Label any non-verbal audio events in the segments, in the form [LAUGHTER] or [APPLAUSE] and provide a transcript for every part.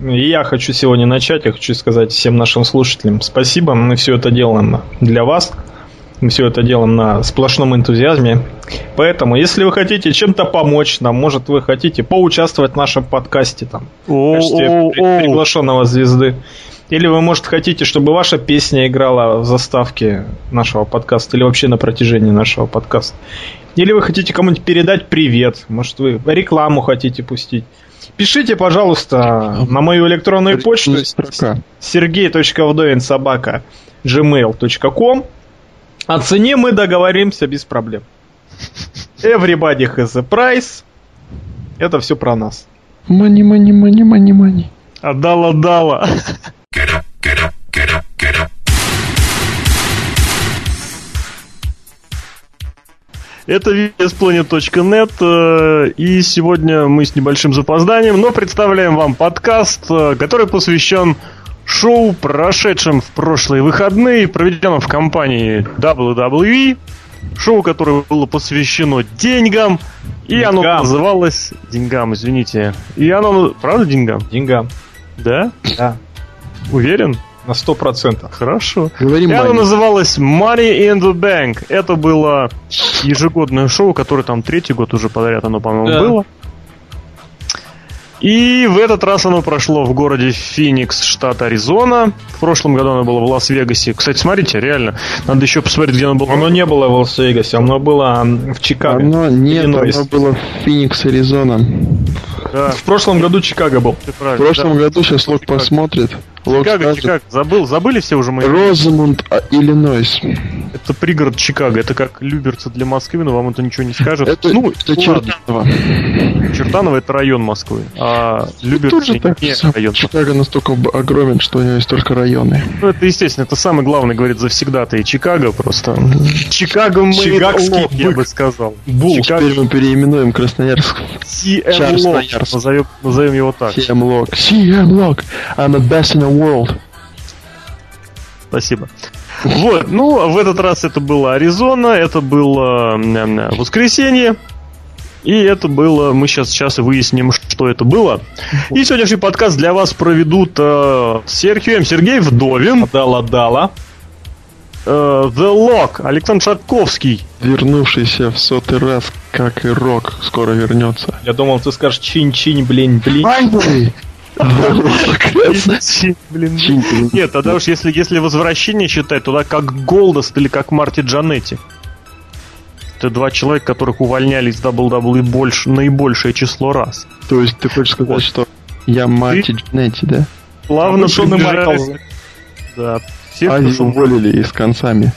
И я хочу сегодня начать, я хочу сказать всем нашим слушателям спасибо, мы все это делаем для вас, мы все это делаем на сплошном энтузиазме. Поэтому, если вы хотите чем-то помочь нам, может, вы хотите поучаствовать в нашем подкасте там, в качестве приглашенного звезды, или вы, может, хотите, чтобы ваша песня играла в заставке нашего подкаста, или вообще на протяжении нашего подкаста. Или вы хотите кому-нибудь передать привет, может, вы рекламу хотите пустить. Пишите, пожалуйста, на мою электронную почту сергей.вдовин собака gmail.com О цене мы договоримся без проблем. Everybody has a price. Это все про нас. Мани, мани, мани, мани, мани. Отдала, отдала. Это VSPlanet.net, э, и сегодня мы с небольшим запозданием, но представляем вам подкаст, э, который посвящен шоу, прошедшим в прошлые выходные, проведенном в компании WWE, шоу, которое было посвящено деньгам, и деньгам. оно называлось... Деньгам, извините. И оно... Правда деньгам? Деньгам. Да? Да. Уверен? На сто процентов. Хорошо. Говорим Это называлось Money in the Bank. Это было ежегодное шоу, которое там третий год уже подряд оно, по-моему, да. было. И в этот раз оно прошло в городе Феникс, штат Аризона. В прошлом году оно было в Лас-Вегасе. Кстати, смотрите, реально, надо еще посмотреть, где оно было. Оно не было в Лас-Вегасе, оно было в Чикаго. Оно нет, Иллинойс. оно было в Феникс, Аризона. Да. В прошлом году Чикаго был. В прошлом да. году сейчас Лок посмотрит. Лок Чикаго, скажет. Чикаго. Забыл, забыли все уже мои. Розамунд, а, Иллинойс. Это пригород Чикаго. Это как Люберцы для Москвы, но вам это ничего не скажет. Это, ну, это Чертаново. Чертаново это район Москвы. А Люберцы не так, район. Чикаго настолько огромен, что у него есть только районы. Ну, это естественно. Это самый главный, говорит, завсегда-то и Чикаго просто. Чикаго мы Чикагский я бы сказал. Бул. Чикаго. Теперь мы переименуем Красноярск. CM Назовем, назовем его так. CM Lock. CM Lock. I'm the best in the world. Спасибо. Вот, ну, в этот раз это было Аризона, это было воскресенье, и это было, мы сейчас, сейчас и выясним, что это было. И сегодняшний подкаст для вас проведут э, Серхием Сергей Вдовин. Дала Дала. Э, The Lock, Александр Шатковский. Вернувшийся в сотый раз, как и Рок, скоро вернется. Я думал, ты скажешь чин-чин, блин, блин. Блин, нет, тогда уж если, если возвращение считать, туда как Голдаст или как Марти Джанетти. Это два человека, которых увольняли из WWE больше, наибольшее число раз. То есть ты хочешь сказать, что я Марти Джанетти, да? Плавно а Майкл. Да. Всех Азию уволили и с концами.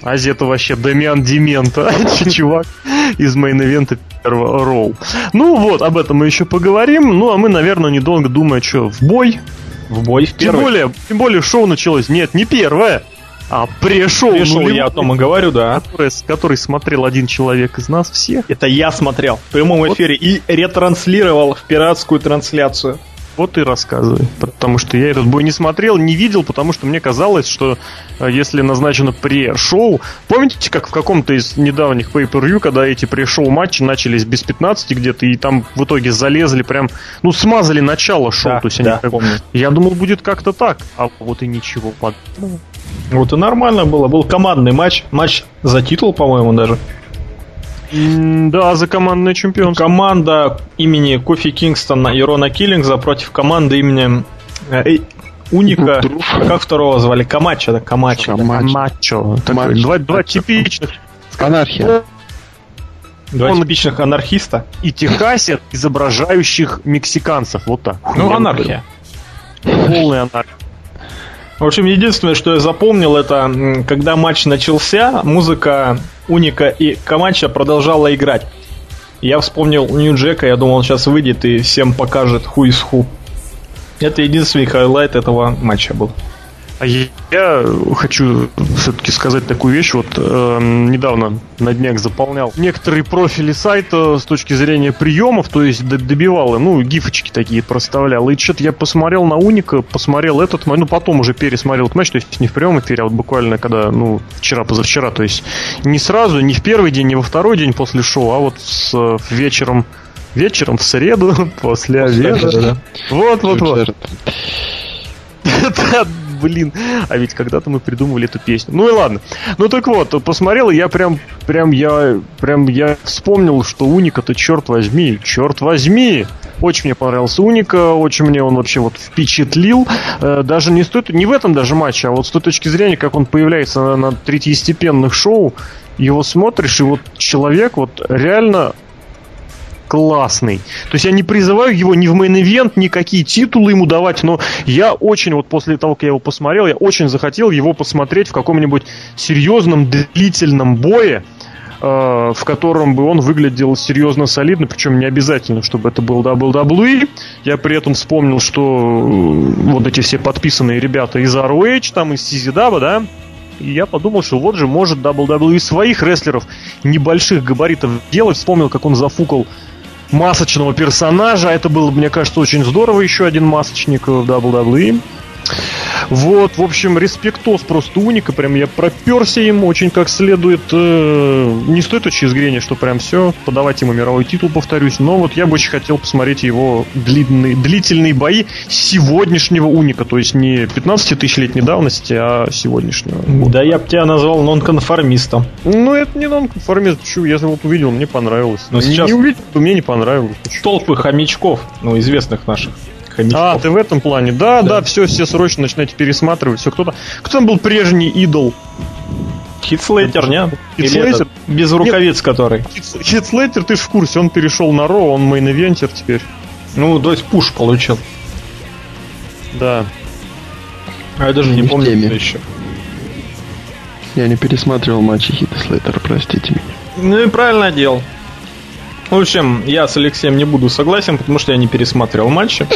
Азия это вообще Дамиан Демента, [LAUGHS] чувак из main event а первого Raw. Ну вот, об этом мы еще поговорим. Ну, а мы, наверное, недолго думая, что, в бой? В бой в первый. Тем более, тем более шоу началось. Нет, не первое. А пре-шоу, пре-шоу я о том и говорю, да. Который, который смотрел один человек из нас всех. Это я смотрел в прямом эфире вот. и ретранслировал в пиратскую трансляцию. Вот и рассказывай. Потому что я этот бой не смотрел, не видел, потому что мне казалось, что э, если назначено пре-шоу... Помните, как в каком-то из недавних pay-per-view, когда эти пре-шоу матчи начались без 15 где-то, и там в итоге залезли прям... Ну, смазали начало шоу. Да, то есть да, они, помню. Я думал, будет как-то так. А вот и ничего подобного. Вот и нормально было. Был командный матч. Матч за титул, по-моему, даже. Да, за командное чемпионство. Команда имени Кофи Кингстона и Рона Киллингза против команды имени э, Уника. Как второго звали? Камачо, да? Камачо. Камачо. Два, два типичных. Анархия. Два Он... типичных анархиста. И техасцев, изображающих мексиканцев. Вот так. Ну, анархия. Полная анархия. В общем, единственное, что я запомнил, это когда матч начался, музыка Уника и Камача продолжала играть. Я вспомнил Нью Джека, я думал, он сейчас выйдет и всем покажет ху из ху. Это единственный highlight этого матча был. А я хочу все-таки сказать такую вещь. Вот э, недавно на днях заполнял некоторые профили сайта с точки зрения приемов, то есть добивал, ну, гифочки такие проставлял. И что-то я посмотрел на Уника, посмотрел этот матч, ну, потом уже пересмотрел этот матч, то есть не в прямом эфире, а вот буквально когда, ну, вчера, позавчера, то есть не сразу, не в первый день, не во второй день после шоу, а вот с вечером вечером в среду [LAUGHS] после обеда. Вот, вот, вот. [LAUGHS] Блин. А ведь когда-то мы придумывали эту песню. Ну и ладно. Ну так вот, посмотрел, и я прям, прям, я, прям, я вспомнил, что Уника-то, черт возьми, черт возьми, очень мне понравился Уника, очень мне он вообще вот впечатлил. Э, даже не стоит, не в этом даже матче, а вот с той точки зрения, как он появляется на, на третьестепенных шоу, его смотришь, и вот человек вот реально классный. То есть я не призываю его ни в main event, никакие титулы ему давать, но я очень, вот после того, как я его посмотрел, я очень захотел его посмотреть в каком-нибудь серьезном, длительном бое, э, в котором бы он выглядел серьезно солидно, причем не обязательно, чтобы это был WWE. Я при этом вспомнил, что э, вот эти все подписанные ребята из ROH, там из CZW, да, и я подумал, что вот же может WWE своих рестлеров небольших габаритов делать. Вспомнил, как он зафукал масочного персонажа. Это было, мне кажется, очень здорово. Еще один масочник в WWE. Вот, в общем, респектос просто уника, прям я проперся им очень как следует. Э, не стоит точки зрения, что прям все, подавать ему мировой титул, повторюсь, но вот я бы очень хотел посмотреть его длинные, длительные бои сегодняшнего уника, то есть не 15 тысячелетней давности, а сегодняшнего. Да я бы тебя назвал нонконформистом. Ну, это не нонконформист, чу, я вот увидел, мне понравилось. Но сейчас... Не увидел, мне не понравилось. Толпы хомячков, ну, известных наших хомячков. А, ты в этом плане. Да, да, да все, все срочно начинаете пересматривать. Все, кто-то. Кто там был прежний идол? Хит Слейтер, нет? Хит Слейтер? Без рукавиц нет, который. Хит Слейтер, ты ж в курсе, он перешел на Raw, он main eventer теперь. Ну, то есть push получил. Да. А я даже не, не помню, что еще. Я не пересматривал матчи Хита Слейтера, простите меня. Ну и правильно делал. В общем, я с Алексеем не буду согласен, потому что я не пересматривал матчи.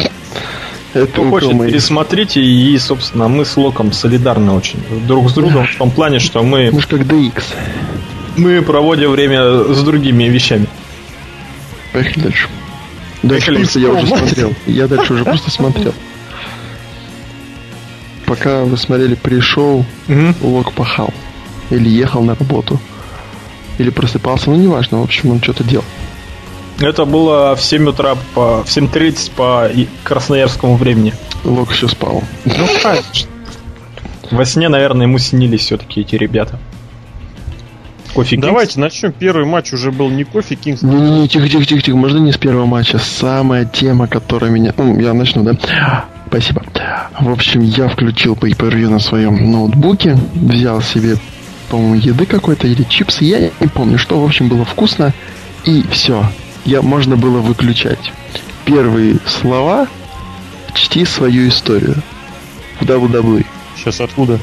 Это Кто хочет, мы... пересмотрите, и, собственно, мы с Локом солидарны очень друг с другом в том плане, что мы... Мы же как DX. Мы проводим время с другими вещами. Поехали дальше. Дальше просто я уже смотрел. Я дальше уже просто смотрел. Пока вы смотрели пришел, Лок пахал. Или ехал на работу. Или просыпался, ну неважно, в общем, он что-то делал. Это было в 7 утра, по, в 7.30 по красноярскому времени. Лок еще спал. Ну, конечно. Во сне, наверное, ему снились все-таки эти ребята. Кофе Давайте начнем. Первый матч уже был не Кофе Кингс. Не, не, не, тихо, тихо, тихо, тихо. Можно не с первого матча. Самая тема, которая меня... Ну, я начну, да? Спасибо. В общем, я включил pay per на своем ноутбуке, взял себе, по-моему, еды какой-то или чипсы, я не помню, что, в общем, было вкусно, и все я, можно было выключать. Первые слова «Чти свою историю» в WWE. Сейчас откуда?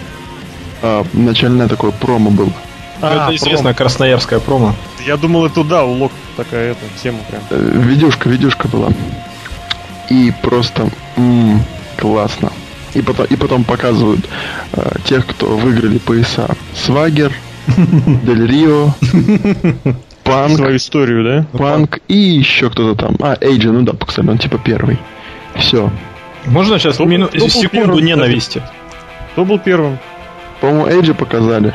А, начальное такое промо было. А, это известная красноярская промо. Я думал, это да, у Лок такая эта тема прям. Э, видюшка, видюшка была. И просто м-м, классно. И потом, и потом показывают э, тех, кто выиграли пояса. Свагер, [LAUGHS] Дель Рио, [LAUGHS] Панк. Свою историю, да? Панк и еще кто-то там. А, Эйджи, ну да, кстати, он типа первый. Все. Можно сейчас мину... секунду первым, ненависти? Кто был первым? По-моему, Эйджи показали.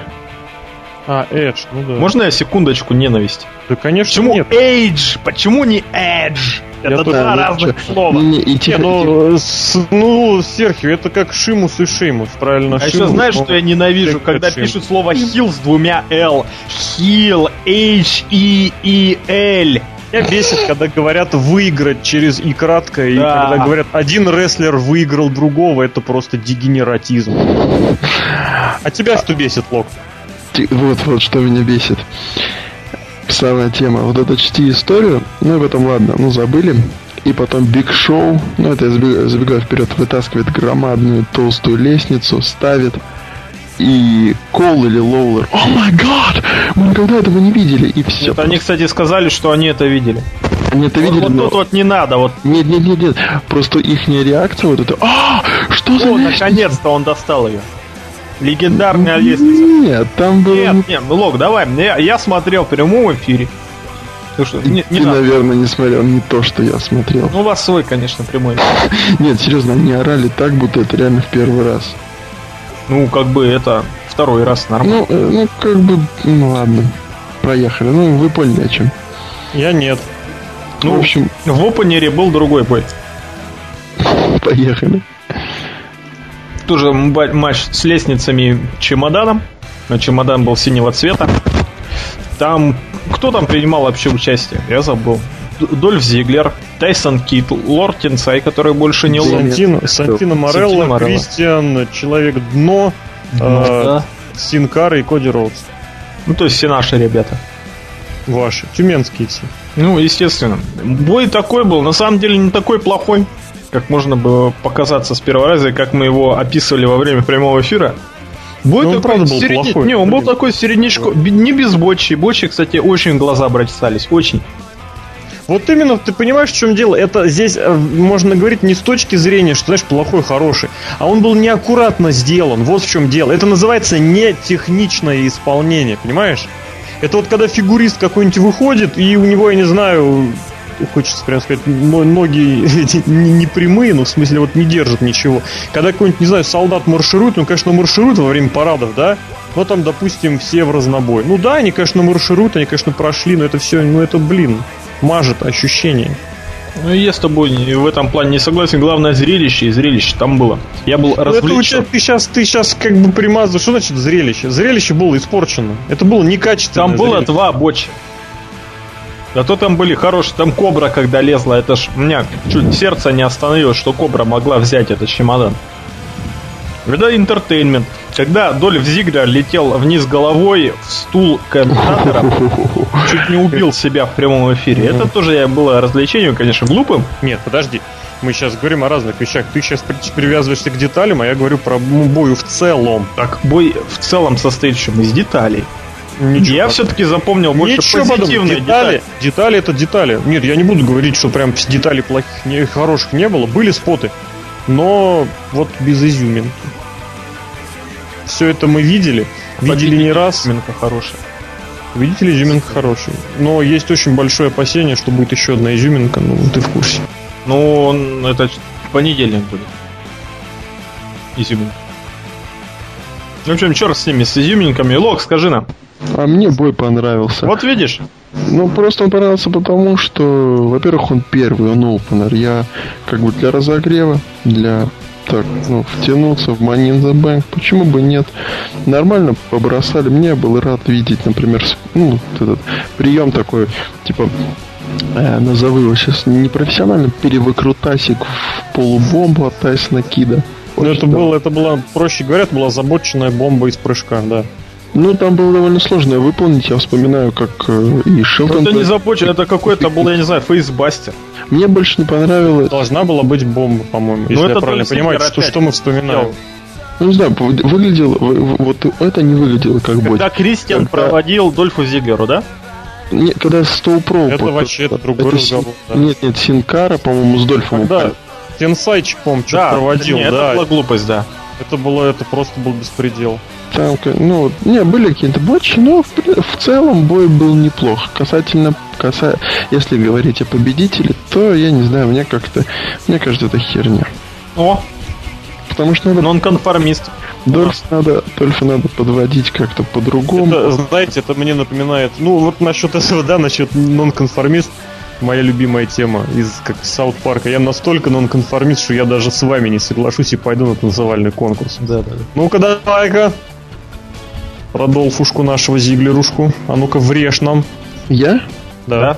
А, Эдж, ну да. Можно я секундочку ненависть? Да, конечно, Почему нет. Эйдж? Почему не Эдж? Это два разных слова. Не, не, тихо, ну, с, ну, Серхио, это как Шимус и Шимус, правильно? А Шимус, еще знаешь, но... что я ненавижу, когда Шимус. пишут слово хил с двумя Л. Хил, H-E-E-L. Меня бесит, когда говорят выиграть через и кратко, да. и когда говорят один рестлер выиграл другого, это просто дегенератизм. А тебя что бесит, Лок? Вот, вот что меня бесит самая тема. Вот это чти историю, ну и потом, ладно, ну забыли. И потом Биг Шоу, ну это я забегаю, забегаю вперед, вытаскивает громадную толстую лестницу, ставит и Кол или Лоулер. О май гад! Мы никогда этого не видели, и все. Это они, кстати, сказали, что они это видели. Они это видели, вот, но... тут вот не надо, вот. Нет, нет, нет, нет. Просто их реакция вот это. А, что за О, наконец-то он достал ее. Легендарная лестница. Нет, там было... Нет, нет, ну Лок, давай, я, я смотрел в прямом эфире. Ну что, не, не Ты, надо. наверное, не смотрел не то, что я смотрел. Ну, у вас свой, конечно, прямой. [LAUGHS] Нет, серьезно, они орали так, будто это реально в первый раз. Ну, как бы это второй раз нормально. Ну, э, ну как бы, ну ладно. Проехали. Ну, вы поняли о чем. Я нет. Ну, в общем... В опенере был другой бой. [LAUGHS] Поехали. Тоже матч с лестницами чемоданом. Но чемодан был синего цвета. Там... Кто там принимал вообще участие? Я забыл. Дольф Зиглер, Тайсон Кит, Лорд Тинсай, который больше не Сантино, Сантино Морелло, Кристиан, Человек Дно, Дно э, да. Синкар и Коди Роудс. Ну, то есть все наши ребята. Ваши, тюменские все. Ну, естественно. Бой такой был, на самом деле не такой плохой, как можно было показаться с первого раза, как мы его описывали во время прямого эфира. Бой ну, такой, правда был средне... плохой. Не, он был такой середнячко, не без бочи. Бочи, кстати, очень глаза бросались, очень. Вот именно, ты понимаешь, в чем дело? Это здесь э, можно говорить не с точки зрения, что, знаешь, плохой, хороший, а он был неаккуратно сделан. Вот в чем дело. Это называется не техничное исполнение, понимаешь? Это вот когда фигурист какой-нибудь выходит, и у него, я не знаю, хочется прям сказать, ноги [LAUGHS] не прямые, но в смысле вот не держат ничего. Когда какой-нибудь, не знаю, солдат марширует, он, конечно, марширует во время парадов, да, но там, допустим, все в разнобой. Ну да, они, конечно, маршируют, они, конечно, прошли, но это все, ну это, блин, мажет ощущение. Ну, я с тобой в этом плане не согласен. Главное зрелище и зрелище там было. Я был развлечен. Ну, это у тебя, ты сейчас, ты сейчас как бы примазываешь. Что значит зрелище? Зрелище было испорчено. Это было некачественно. Там было зрелище. два бочи. Да то там были хорошие. Там кобра, когда лезла, это ж у меня чуть сердце не остановилось, что кобра могла взять этот чемодан. Это интертеймент. Когда Дольф Зиглер летел вниз головой в стул комментатора, [LAUGHS] чуть не убил себя в прямом эфире. Это тоже было развлечением, конечно, глупым. Нет, подожди. Мы сейчас говорим о разных вещах. Ты сейчас привязываешься к деталям, а я говорю про бой в целом. Так, бой в целом состоит чем из деталей. Ничего я все-таки запомнил больше Ничего позитивные детали. детали. Детали это детали. Нет, я не буду говорить, что прям деталей плохих, не, хороших не было. Были споты, но вот без изюминки. Все это мы видели, видели не раз. Изюминка хорошая. Видите ли, изюминка хорошая. Но есть очень большое опасение, что будет еще одна изюминка, ну ты в курсе. Ну, это понедельник будет. Изюминка. В общем, черт с ними, с изюминками. Лок, скажи нам. А мне бой понравился. Вот видишь? Ну, просто он понравился потому, что, во-первых, он первый, он опенер. Я как бы для разогрева, для так, ну, втянуться в Money in the Bank, почему бы нет? Нормально побросали. Мне был рад видеть, например, ну, этот прием такой, типа, э, назову его сейчас непрофессионально, перевыкрутасик в полубомбу от Тайсона Кида. Ну, это было, это была, проще говоря, это была забоченная бомба из прыжка, да. Ну, там было довольно сложно выполнить. Я вспоминаю, как э, и Шелтон... Это не забочен, это какой-то был, я не знаю, фейсбастер. Мне больше не понравилось... Должна была быть бомба, по-моему, если ну, я правильно понимаю, что, что мы вспоминаем. Ну, не знаю, выглядело... Вот это не выглядело как бы. Когда Кристиан когда... проводил Дольфу Зиглеру, да? Нет, когда Стоупро... Это вообще это другой это разговор. Да. Нет, нет, Синкара, по-моему, с Дольфом. Да, Тенсайчик, по-моему, что-то да, проводил, нет, да. это была глупость, да. Это было, это просто был беспредел. Там, ну, не, были какие-то бочи, но в, в целом бой был неплох. Касательно, каса... если говорить о победителе, то я не знаю, мне как-то, мне кажется, это херня. О! Потому что надо... Нон-конформист. Дольф надо, Дольфа надо подводить как-то по-другому. Это, знаете, это мне напоминает, ну вот насчет этого, да, насчет нон-конформист, моя любимая тема из как Саут Парка. Я настолько нонконформист, что я даже с вами не соглашусь и пойду на танцевальный конкурс. Да, да. Ну-ка, давай-ка. Родолфушку нашего Зиглерушку. А ну-ка, врежь нам. Я? Да. да.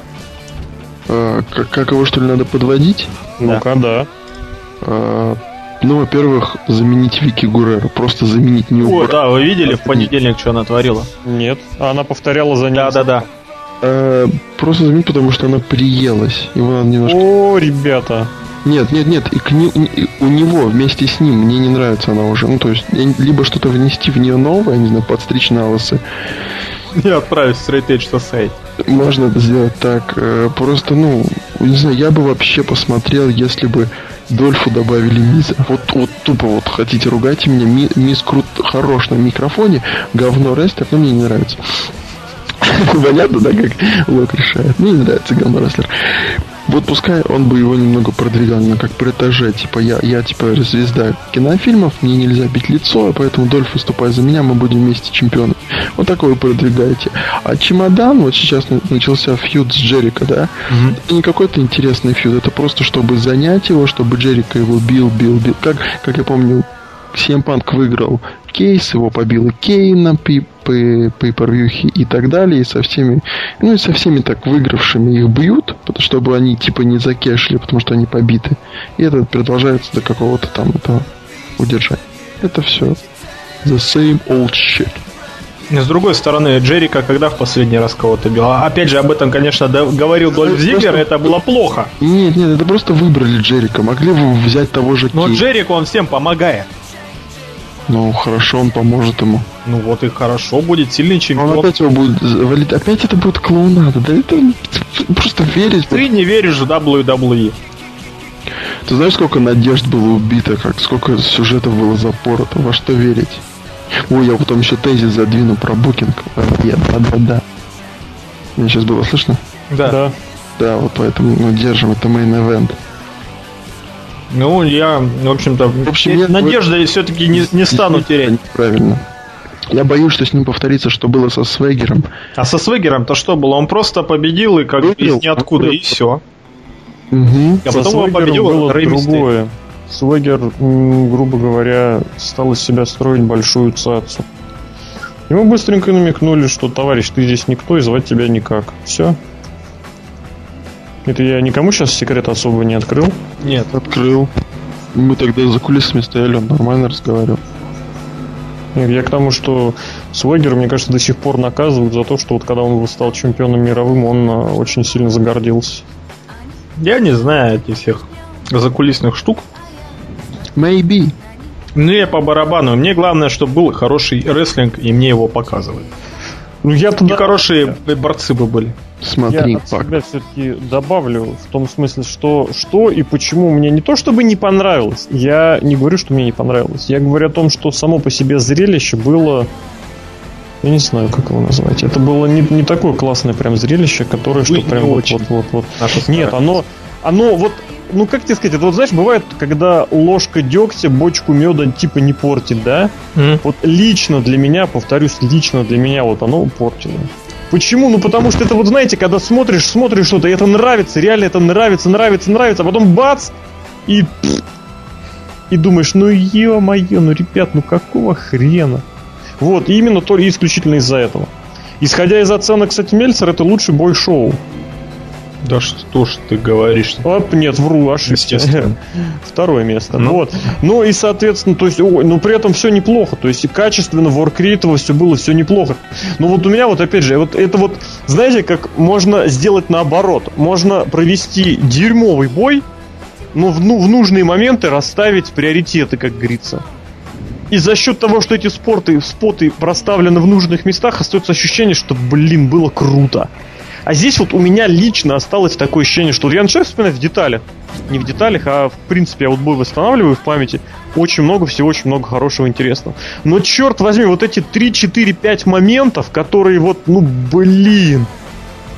А, как, как его, что ли, надо подводить? Ну-ка, да. А, ну, во-первых, заменить Вики Гурера. Просто заменить не О, да, вы видели в понедельник, что она творила? Нет. А она повторяла за ним. Да, да, да. Э, просто заменить, потому что она приелась. Его надо немножко... О, ребята. Нет, нет, нет, и к не, и у него вместе с ним мне не нравится она уже. Ну, то есть, либо что-то внести в нее новое, не знаю, подстричь на волосы. И отправить в Straight Edge Society. Можно это сделать так. Э, просто, ну, не знаю, я бы вообще посмотрел, если бы Дольфу добавили Миза. Вот, вот тупо вот хотите ругайте меня. Ми, Миз крут хорош на микрофоне, говно рестер, но мне не нравится. [LAUGHS] Понятно, да, как Лок решает. Мне не нравится Гамма Рестлер. Вот пускай он бы его немного продвигал, но как протеже, типа я, я типа звезда кинофильмов, мне нельзя бить лицо, поэтому Дольф выступай за меня, мы будем вместе чемпионы. Вот такое вы продвигаете. А чемодан, вот сейчас начался фьюд с Джерика, да? Угу. Это не какой-то интересный фьюд, это просто чтобы занять его, чтобы Джерика его бил, бил, бил. Как, как я помню, Punk выиграл кейс, его побил и Кейн на пей per и так далее, и со всеми, ну и со всеми так выигравшими их бьют, чтобы они типа не закешли, потому что они побиты. И это продолжается до какого-то там этого удержания. Это все. The same old shit. С другой стороны, Джерика когда в последний раз кого-то бил? А, опять же, об этом, конечно, говорил Дольф Зиглер, это было плохо. Нет, нет, это просто выбрали Джерика. Могли бы взять того же Но Джерик, он всем помогает. Ну, хорошо, он поможет ему. Ну вот и хорошо, будет сильный чемпион. Он опять его будет валить. Опять это будет клоунада. Да это просто верить. Ты не веришь в WWE. Ты знаешь, сколько надежд было убито, как сколько сюжетов было запорото, во что верить? Ой, я потом еще тезис задвину про букинг. Нет, да, да, да. Мне сейчас было слышно? Да. Да, да вот поэтому ну, держим, это event. Ну, я, в общем-то, в общем, я надежды все-таки не, не стану терять. Правильно. Я боюсь, что с ним повторится, что было со Свегером. А со Свегером-то что было? Он просто победил и как Выиграл, из ниоткуда, и все. Угу. А потом он победил было другое. Свегер, грубо говоря, стал из себя строить большую цацу. Ему быстренько намекнули, что товарищ, ты здесь никто и звать тебя никак. Все. Это я никому сейчас секрет особо не открыл? Нет, открыл. Мы тогда за кулисами стояли, он нормально разговаривал. Нет, я к тому, что Свегер, мне кажется, до сих пор наказывают за то, что вот когда он стал чемпионом мировым, он а, очень сильно загордился. Я не знаю этих всех закулисных штук. Maybe. Ну, я по барабану. Мне главное, чтобы был хороший рестлинг, и мне его показывают. Ну, я туда... И хорошие борцы бы были. Смотри, я от себя все-таки добавлю в том смысле, что что и почему мне не то чтобы не понравилось, я не говорю, что мне не понравилось, я говорю о том, что само по себе зрелище было я не знаю, как его назвать. Это было не, не такое классное прям зрелище, которое, что прям вот, вот, вот, вот. Нет, оно, оно вот, ну как тебе сказать, это вот знаешь, бывает, когда ложка дегтя бочку меда типа не портит, да? Mm. Вот лично для меня, повторюсь, лично для меня вот оно портило. Почему? Ну потому что это вот знаете, когда смотришь, смотришь что-то, и это нравится, реально это нравится, нравится, нравится, а потом бац, и и думаешь, ну ё-моё, ну ребят, ну какого хрена? Вот, именно только исключительно из-за этого. Исходя из оценок, кстати, Мельцер это лучший бой шоу. Да что ж ты говоришь? Оп, нет, вру, ошибся. [LAUGHS] Второе место. Ну. Вот. Ну и, соответственно, то есть, ой, ну при этом все неплохо. То есть, и качественно, воркрейтово все было, все неплохо. Но вот у меня вот, опять же, вот это вот, знаете, как можно сделать наоборот. Можно провести дерьмовый бой, но в, ну, в нужные моменты расставить приоритеты, как говорится. И за счет того, что эти спорты, споты проставлены в нужных местах, остается ощущение, что, блин, было круто. А здесь вот у меня лично осталось такое ощущение, что я начинаю вспоминать в деталях. Не в деталях, а в принципе я вот бой восстанавливаю в памяти. Очень много всего, очень много хорошего, интересного. Но черт возьми, вот эти 3, 4, 5 моментов, которые вот, ну блин,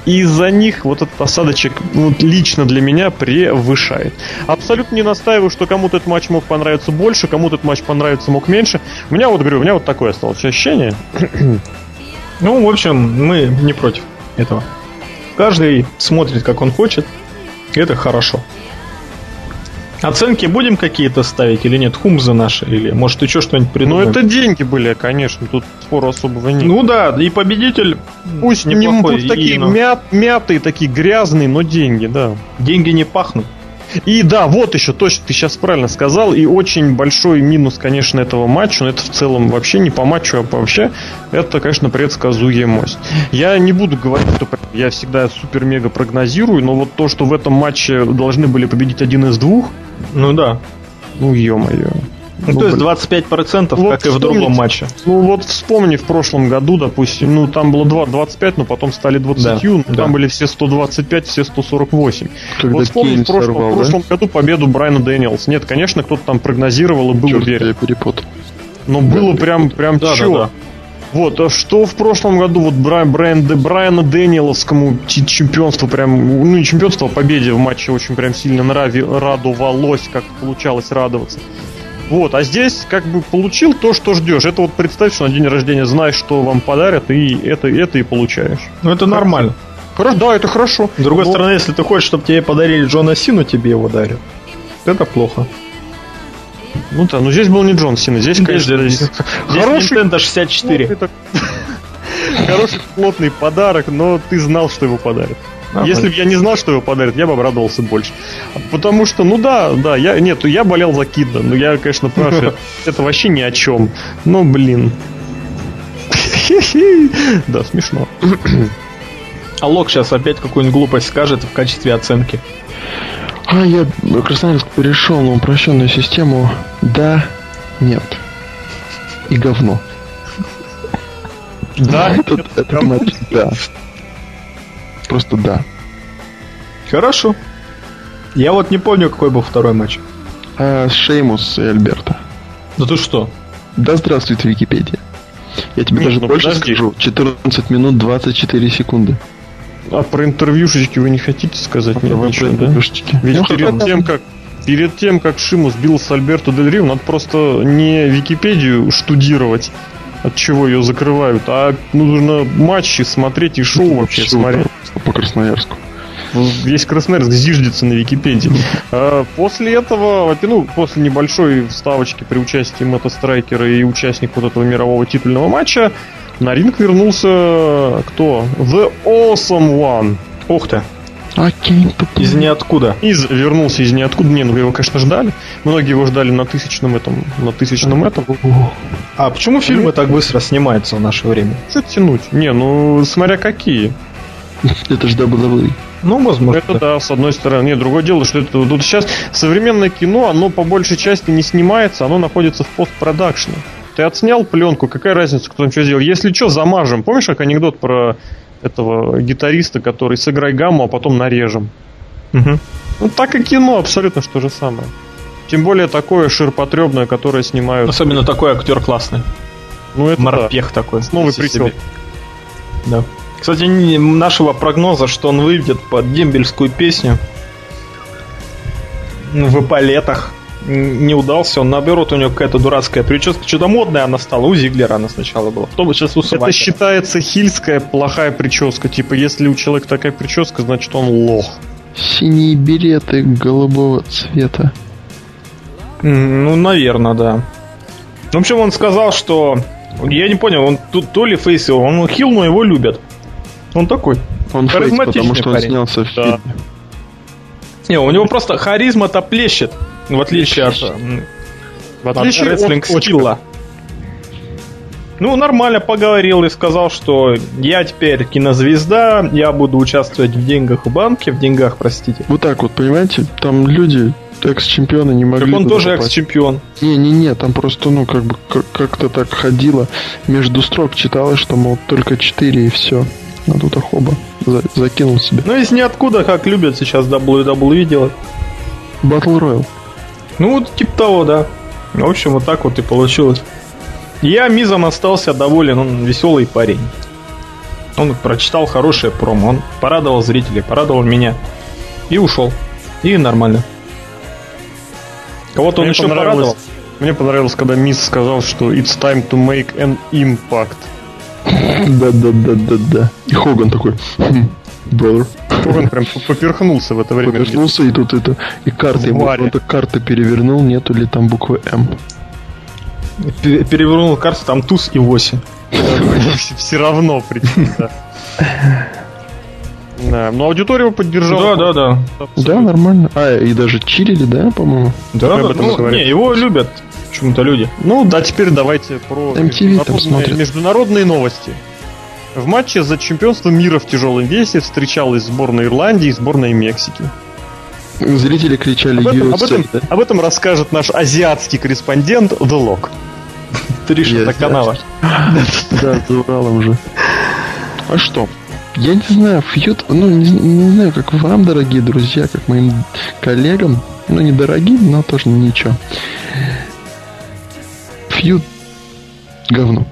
из-за них вот этот осадочек ну, лично для меня превышает. Абсолютно не настаиваю, что кому-то этот матч мог понравиться больше, кому-то этот матч понравиться мог меньше. У меня вот, говорю, у меня вот такое осталось ощущение. Ну, в общем, мы не против этого. Каждый смотрит, как он хочет. Это хорошо. Оценки будем какие-то ставить или нет? Хумзы наши? Или может еще что-нибудь придумаем? Ну это деньги были, конечно. Тут спора особого нет. Ну да, и победитель Пусть неплохой. Не, такие и, мят, мятые, такие грязные, но деньги, да. Деньги не пахнут. И да, вот еще точно, ты сейчас правильно сказал, и очень большой минус, конечно, этого матча, но это в целом вообще не по матчу, а вообще, это, конечно, предсказуемость. Я не буду говорить, что я всегда супер-мега прогнозирую, но вот то, что в этом матче должны были победить один из двух, ну да. Ну, ё-моё. Ну, то есть 25%, вот как и в другом матче. Ну вот вспомни в прошлом году, допустим, ну там было 2, 25, но потом стали 20, да, ну, да. там были все 125, все 148. Когда вот вспомни в, прошлом, сорвал, в прошлом да? году победу Брайана Дэниелс. Нет, конечно, кто-то там прогнозировал и был Черт, уверен. Я перепутал. Но да, было прям, прям да, чё. Да, да. Вот, а что в прошлом году вот Брайан, Брайан, Брайану Дэниеловскому чемпионство прям, ну не чемпионство, а победе в матче очень прям сильно нрави, радовалось, как получалось радоваться. Вот, а здесь как бы получил то, что ждешь. Это вот представь, что на день рождения знаешь, что вам подарят, и это, это и получаешь. Ну это нормально. Хорошо, да, это хорошо. С другой вот. стороны, если ты хочешь, чтобы тебе подарили Джона Сину, тебе его дарят. Это плохо. Ну да, но здесь был не Джон Сина, здесь, конечно, здесь, [LAUGHS] здесь хороший Nintendo 64. [LAUGHS] [LAUGHS] Хороший плотный подарок, но ты знал, что его подарят. А, Если бы я не знал, что его подарят, я бы обрадовался больше. Потому что, ну да, да, я нет, я болел за Кидда, но я, конечно, прав, [LAUGHS] это вообще ни о чем. Но, блин. [LAUGHS] Да, смешно. А Лок сейчас опять какую-нибудь глупость скажет в качестве оценки. А, я Красноярск перешел на упрощенную систему. Да, нет. И говно. Да, это матч, да. Просто да. Хорошо. Я вот не помню, какой был второй матч. А, Шеймус и Альберта. Да ты что? Да здравствует Википедия. Я тебе даже ну больше подожди. скажу. 14 минут 24 секунды. А про интервьюшечки вы не хотите сказать? А Нет, ничего, да? Ведь ну, перед тем, как перед тем, как Шимус бил с Альберто Дель Рио, надо просто не Википедию штудировать, от чего ее закрывают, а нужно матчи смотреть и шоу вообще смотреть. По Красноярску. Весь Красноярск зиждется на Википедии. [LAUGHS] А после этого, ну, после небольшой вставочки при участии Мэтта Страйкера и участник вот этого мирового титульного матча, на ринг вернулся кто? The Awesome One. Ух ты. Окей. Из ниоткуда. Из, вернулся из ниоткуда. Не, ну его, конечно, ждали. Многие его ждали на тысячном этом, на тысячном этом. А почему фильмы так быстро снимаются в наше время? Что тянуть? Не, ну, смотря какие. [LAUGHS] Это же WWE. Ну, возможно. Это да, с одной стороны. Нет, другое дело, что это тут сейчас современное кино, оно по большей части не снимается, оно находится в постпродакшне. Ты отснял пленку, какая разница, кто там что сделал. Если что, замажем. Помнишь, как анекдот про этого гитариста, который сыграй гамму, а потом нарежем? Угу. Ну, так и кино абсолютно что же самое. Тем более такое ширпотребное, которое снимают. Особенно такой актер классный. Ну, это Морпех да. такой. Новый причем. Да. Кстати, нашего прогноза, что он выйдет под дембельскую песню в эполетах, не удался. Он, наоборот, у него какая-то дурацкая прическа. Что-то модная она стала. У Зиглера она сначала была. Кто бы сейчас усывать? Это считается хильская плохая прическа. Типа, если у человека такая прическа, значит он лох. Синие береты голубого цвета. Ну, наверное, да. В общем, он сказал, что... Я не понял, он то, то ли фейсил, он хил, но его любят. Он такой. Он фейс, потому что он парень. снялся в да. фильме. Не, у него просто харизма-то плещет. В отличие от, в отличие от рестлинг скилла. Ну, нормально поговорил и сказал, что я теперь кинозвезда, я буду участвовать в деньгах в банке, в деньгах, простите. Вот так вот, понимаете, там люди, экс-чемпионы не могли... Так он тоже экс-чемпион. Не-не-не, там просто, ну, как бы, как-то так ходило, между строк читалось, что, мол, только 4 и все. А тут хоба, за, закинул себе. Ну, из ниоткуда, как любят сейчас WWE делать. Battle Royale. Ну, вот типа того, да. В общем, вот так вот и получилось. Я Мизом остался доволен, он веселый парень. Он прочитал хорошее промо, он порадовал зрителей, порадовал меня. И ушел. И нормально. Кого-то он еще порадовал. Мне понравилось, когда Мисс сказал, что it's time to make an impact. Да-да-да-да-да. И Хоган такой, brother. Он прям поперхнулся в это время. Поперхнулся, и тут это, и карты ему кто-то карты перевернул, нету ли там буквы М. Перевернул карту, там туз и 8. [LAUGHS] Все равно, причем, да. Да, но аудиторию поддержала. Да, да, да. Да, нормально. А, и даже чилили, да, по-моему? Да, да, ну, не, его любят почему-то люди. Ну, да, теперь давайте про MTV международные новости. В матче за чемпионство мира в тяжелом весе встречалась сборная Ирландии и сборная Мексики. Зрители кричали об этом, UFC, об, этом, да? об этом расскажет наш азиатский корреспондент The Lock. Три канала. Да, за Уралом же. А что? Я не знаю, фьют, ну, не, не знаю, как вам, дорогие друзья, как моим коллегам, ну, не дорогим, но тоже ничего. Фьют говно.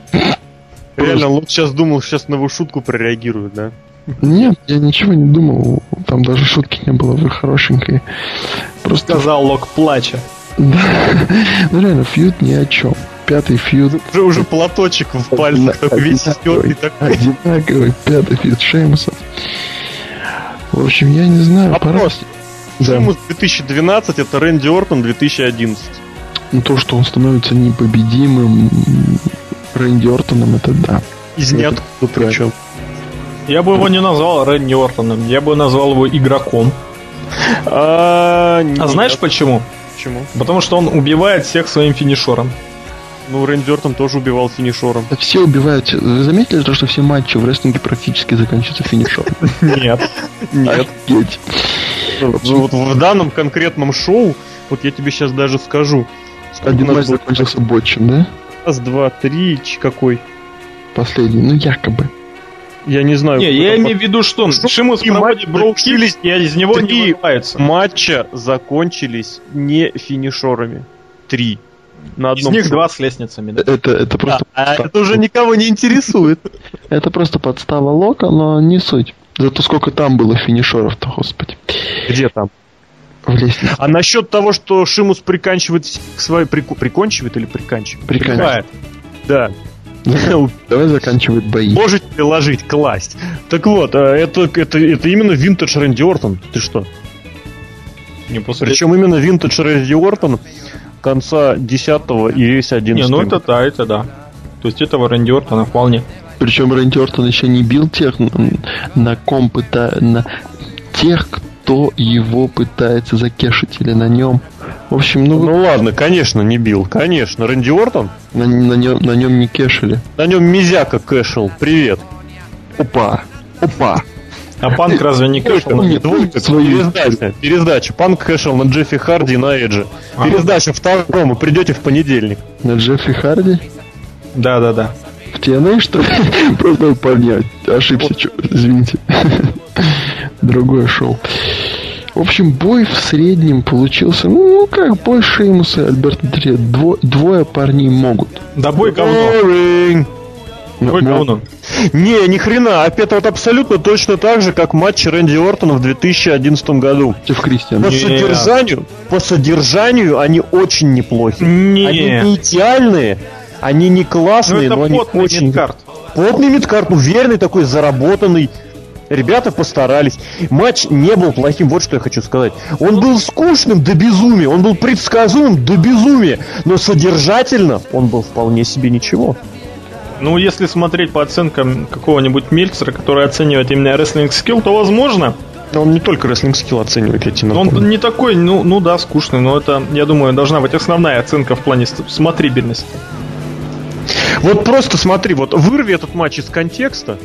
Реально, Лук сейчас думал, сейчас на его шутку прореагирует, да? Нет, я ничего не думал. Там даже шутки не было, вы хорошенькие. Просто... Сказал Лок плача. Да. Ну реально, фьюд ни о чем. Пятый фьюд. Уже уже платочек в пальцах, такой весь стертый такой. Одинаковый, пятый фьюд Шеймуса. В общем, я не знаю. Вопрос. Да. Шеймус 2012 это Рэнди Ортон 2011. Ну то, что он становится непобедимым Рэнди Ортоном, это да. Из ниоткуда причем. Я бы его не назвал Рэнди Ортоном, я бы назвал его игроком. А, а знаешь почему? Почему? Потому что он убивает всех своим финишером. Ну, Рэнди Ортон тоже убивал финишером. Да все убивают. Вы заметили то, что все матчи в рестлинге практически заканчиваются финишером? [LAUGHS] Нет. Нет. Ну, вот в данном конкретном шоу, вот я тебе сейчас даже скажу. Один матч закончился ботчем, да? Раз, два, три, какой? Последний, ну якобы. Я не знаю. Не, я имею в виду, что Шимус проводит броукились, и из него не вырывается. матча закончились не финишерами. Три. На одном Из них шоу. два с лестницами, да? Это, это просто... А, а это уже никого не интересует. [LAUGHS] Это просто подстава Лока, но не суть. Зато сколько там было финишеров-то, господи. Где там? В лестнице. А насчет того, что Шимус приканчивает к своей... Прику... Прикончивает или приканчивает? Приканчивает. Да. Давай заканчивать бои. Можете приложить, класть. Так вот, а это, это, это именно винтедж Рэнди Ортон. Ты что? Не после... Причем именно винтедж Рэнди Ортон конца 10 и весь 11 Не, ну это да, это да. То есть этого Рэнди Ортона вполне. Причем Рэнди Ортон еще не бил тех, на ком пыта... на тех, кто его пытается закешить или на нем. В общем, ну... Ну ладно, конечно, не бил. Конечно. Рэнди Ортон? На, на, нем, на нем не кешили. На нем Мизяка кэшил. Привет. Опа. Опа. А Панк разве не cash ил? Нет, двойка, пересдача, пересдача. Панк cash ил на Джеффе Харди и на Эджи. А. Пересдача второму, придете в понедельник. На Джеффе Харди? Да, да, да. В TNA, что ли? [LAUGHS] Просто парня ошибся, извините. Другое шоу. В общем, бой в среднем получился, ну, как бой Шеймуса и Альберта Дре. Дво, двое парней могут. Да бой говно. Ну, бой говно. Не, ни хрена. Опять вот абсолютно точно так же, как матч Рэнди Ортона в 2011 году. В Кристиан. По содержанию, по содержанию они очень неплохи. Не. Они не идеальные, они не классные, ну, но они очень... Мидкарт. Плотный мидкарт, уверенный такой, заработанный. Ребята постарались. Матч не был плохим, вот что я хочу сказать. Он был скучным до безумия, он был предсказуем до безумия, но содержательно он был вполне себе ничего. Ну, если смотреть по оценкам какого-нибудь Мельцера, который оценивает именно рестлинг скилл, то возможно. Он не только рестлинг скилл оценивает, я тебе напомню. Он не такой, ну, ну да, скучный, но это, я думаю, должна быть основная оценка в плане смотрибельности. Вот просто смотри, вот вырви этот матч из контекста,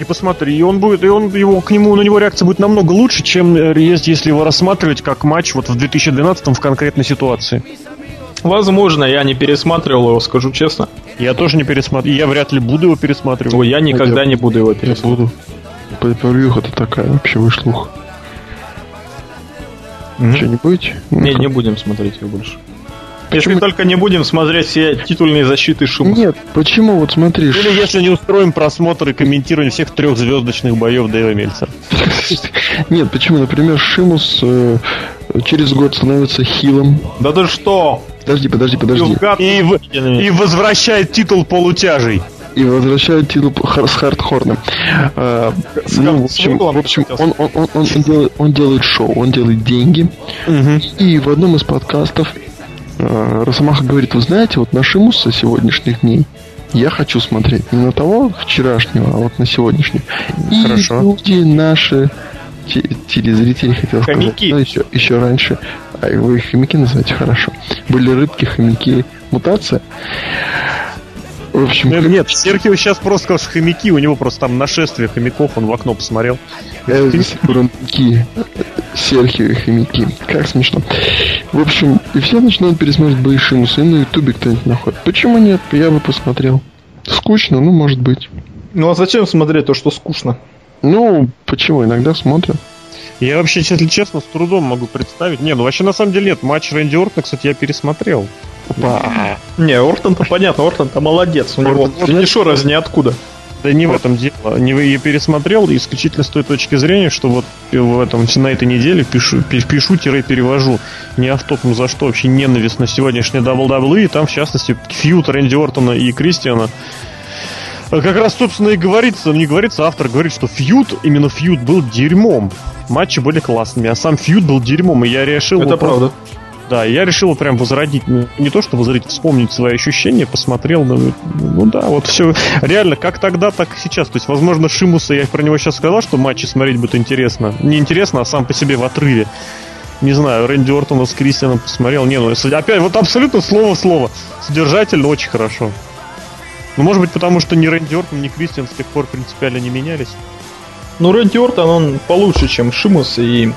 и посмотри, и он будет, и он его к нему на него реакция будет намного лучше, чем э, есть, если его рассматривать как матч вот в 2012 в конкретной ситуации. Возможно, я не пересматривал его, скажу честно. Я тоже не пересматривал. Я вряд ли буду его пересматривать. Ой, я никогда я, не буду его пересматривать. Я буду. это такая вообще вышлуха. Mm-hmm. Что, не будете? Не, не будем смотреть его больше. Почему? Если только не будем смотреть все титульные защиты Шимуса. Нет, почему? Вот смотри. Или если не устроим просмотр и комментирование всех трехзвездочных боев Дэйва Мельцера. [LAUGHS] Нет, почему? Например, Шимус э, через год становится хилом. Да ты что? Подожди, подожди, подожди. И, в, и возвращает титул полутяжей и возвращает титул с Хардхорном. А, ну, в общем, в общем он, он, он, он, делает, он делает шоу, он делает деньги. Угу. И в одном из подкастов Росомаха говорит, вы знаете, вот наши муссы сегодняшних дней я хочу смотреть не на того вчерашнего, а вот на сегодняшний. И Хорошо. люди наши телезрители, хотел хомяки. сказать, ну, еще, еще раньше, а вы их хомяки называете хорошо, были рыбки, хомяки, мутация. В общем, ну, нет, Серхио сейчас просто сказал, что хомяки, у него просто там нашествие хомяков, он в окно посмотрел. Хомяки. Серхио и хомяки. Как смешно. В общем, и все начинают пересматривать бои Шимуса, и на ютубе кто-нибудь находит. Почему нет? Я бы посмотрел. Скучно, ну, может быть. Ну, а зачем смотреть то, что скучно? Ну, почему? Иногда смотрим. Я вообще, если честно, с трудом могу представить. Не, ну вообще на самом деле нет. Матч Рэнди Ортона, кстати, я пересмотрел. Опа. Не, Ортон-то понятно, Ортон-то молодец. У него финишер из ниоткуда. Да не в этом дело. Не я пересмотрел исключительно с той точки зрения, что вот в этом на этой неделе пишу, пишу-перевожу не автопом за что вообще ненависть на сегодняшний WWE, и там в частности фьют Рэнди Ортона и Кристиана как раз, собственно, и говорится, не говорится, автор говорит, что фьюд, именно фьюд был дерьмом. Матчи были классными, а сам фьюд был дерьмом, и я решил... Это правда. Да, я решил прям возродить, ну, не то что возродить, вспомнить свои ощущения, посмотрел, ну, ну да, вот все, реально, как тогда, так и сейчас. То есть, возможно, Шимуса, я про него сейчас сказал, что матчи смотреть будет интересно. Не интересно, а сам по себе в отрыве. Не знаю, Рэнди Ортона с Кристианом посмотрел. Не, ну, опять, вот абсолютно слово в слово. Содержательно, очень хорошо. Ну, может быть, потому что ни Рэнди Ортон, ни Кристиан с тех пор принципиально не менялись. Ну, Рэнди Ортон, он получше, чем Шимус, и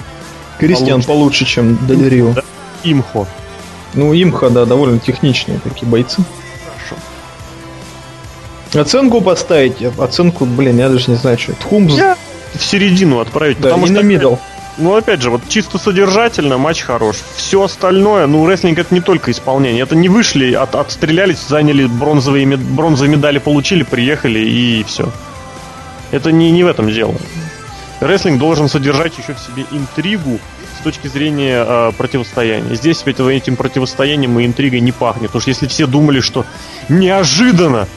Кристиан получше, получше чем Дель Да? Имхо. Ну, Имхо, да, довольно техничные такие бойцы. Хорошо. Оценку поставить? Оценку, блин, я даже не знаю, что. Тхумс. Я в середину отправить, да, потому что... middle. Ну, опять же, вот чисто содержательно матч хорош. Все остальное, ну, рестлинг это не только исполнение. Это не вышли, от, отстрелялись, заняли бронзовые, бронзовые медали, получили, приехали и все. Это не, не в этом дело. Рестлинг должен содержать еще в себе интригу с точки зрения э, противостояния. Здесь ведь этим противостоянием и интригой не пахнет. Потому что если все думали, что неожиданно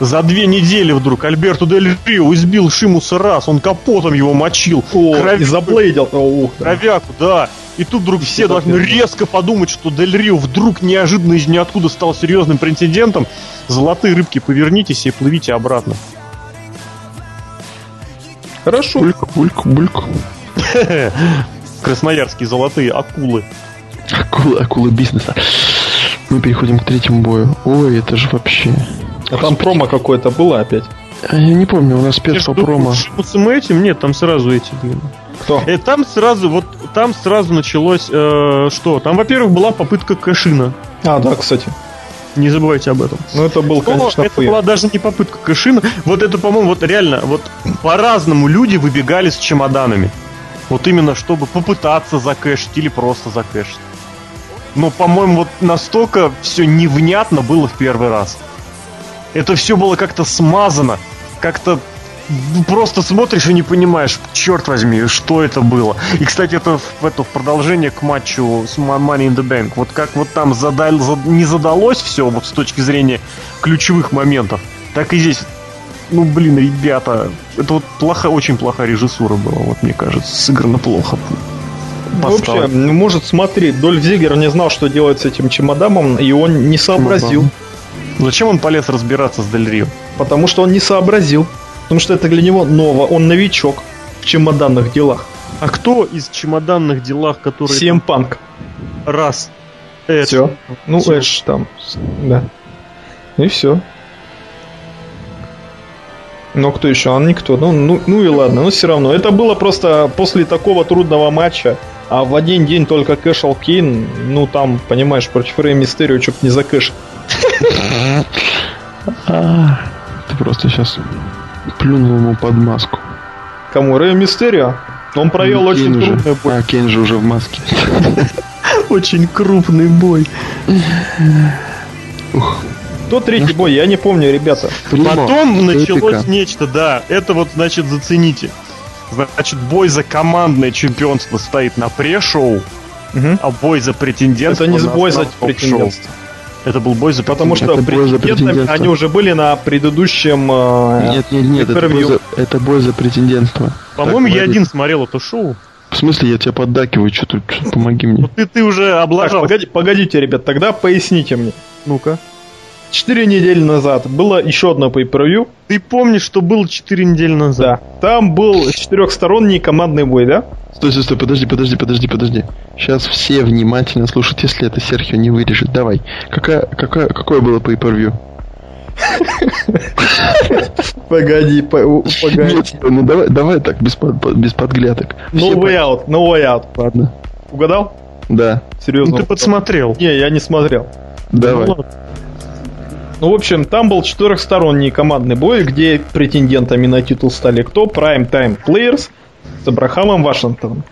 за две недели вдруг Альберто Дель Рио избил Шимуса раз, он капотом его мочил. О, Кровь... и заблейдил. О, Кровяку, да. И тут вдруг все, все должны резко подумать, что Дель Рио вдруг неожиданно из ниоткуда стал серьезным претендентом. Золотые рыбки, повернитесь и плывите обратно. Хорошо. Бульк, бульк, бульк. [LAUGHS] Красноярские золотые акулы. Акулы, акулы бизнеса. Мы переходим к третьему бою. Ой, это же вообще... А там промо какое-то было опять? А я не помню, у нас спец по промо. С этим нет, там сразу эти, блин. Кто? И э, там сразу, вот там сразу началось, э, что? Там, во-первых, была попытка кэшина. А, да, кстати. Не забывайте об этом. Ну, это был, конечно, Это была даже не попытка кэшина. Вот это, по-моему, вот реально, вот по-разному люди выбегали с чемоданами. Вот именно, чтобы попытаться закэшить или просто закэшить. Но, по-моему, вот настолько все невнятно было в первый раз. Это все было как-то смазано, как-то просто смотришь и не понимаешь, черт возьми, что это было. И, кстати, это в, это в продолжение к матчу с Money in the Bank. Вот как вот там задал, зад, не задалось все вот с точки зрения ключевых моментов, так и здесь. Ну, блин, ребята, это вот плохо, очень плохая режиссура была, вот мне кажется, сыграно плохо. Вообще, ну, может, смотри, Дольф Зигер не знал, что делать с этим чемоданом, и он не сообразил. Ну, Зачем он полез разбираться с Дель Рио? Потому что он не сообразил. Потому что это для него ново. Он новичок в чемоданных делах. А кто из чемоданных делах, которые... Сем Панк. Раз. Эдж. Все. Ну, все. Эдж там. Да. Ну и все. Но кто еще? Он никто. Ну, ну, ну и ладно, но все равно. Это было просто после такого трудного матча. А в один день только кэшал Кейн, ну там, понимаешь, против Рэй Мистерио что-то не закэш. Ты просто сейчас плюнул ему под маску. Кому? Рэй Мистерио? Он провел ну, очень крупный бой. А, Кейн же уже в маске. [LAUGHS] Очень крупный бой. Ух. Кто третий бой? Я не помню, ребята. Потом началось нечто, да. Это вот, значит, зацените. Значит, бой за командное чемпионство стоит на пре-шоу, угу. а бой за претендентство Это не бой за претендентство. Это был бой за Потому что претендентами они уже были на предыдущем э, Нет, нет, нет, это бой, за, это бой за претендентство. По-моему, я один смотрел это шоу. В смысле, я тебя поддакиваю, что тут, помоги мне. Ну, ты, ты уже облажал. Так, погоди, погодите, ребят, тогда поясните мне. Ну-ка. Четыре недели назад было еще одно pay per Ты помнишь, что было четыре недели назад? Да. Там был четырехсторонний командный бой, да? Стой, стой, стой, подожди, подожди, подожди, подожди. Сейчас все внимательно слушают, если это Серхио не вырежет. Давай. Какая, какая, какое было pay per Погоди, погоди. Нет, ну давай, давай так, без, без подглядок. No way out, no way out. Ладно. Угадал? Да. Серьезно? Ну, ты подсмотрел. Не, я не смотрел. Давай. Ну, ну, в общем, там был четырехсторонний командный бой, где претендентами на титул стали кто? Prime Time Players с Абрахамом Вашингтоном.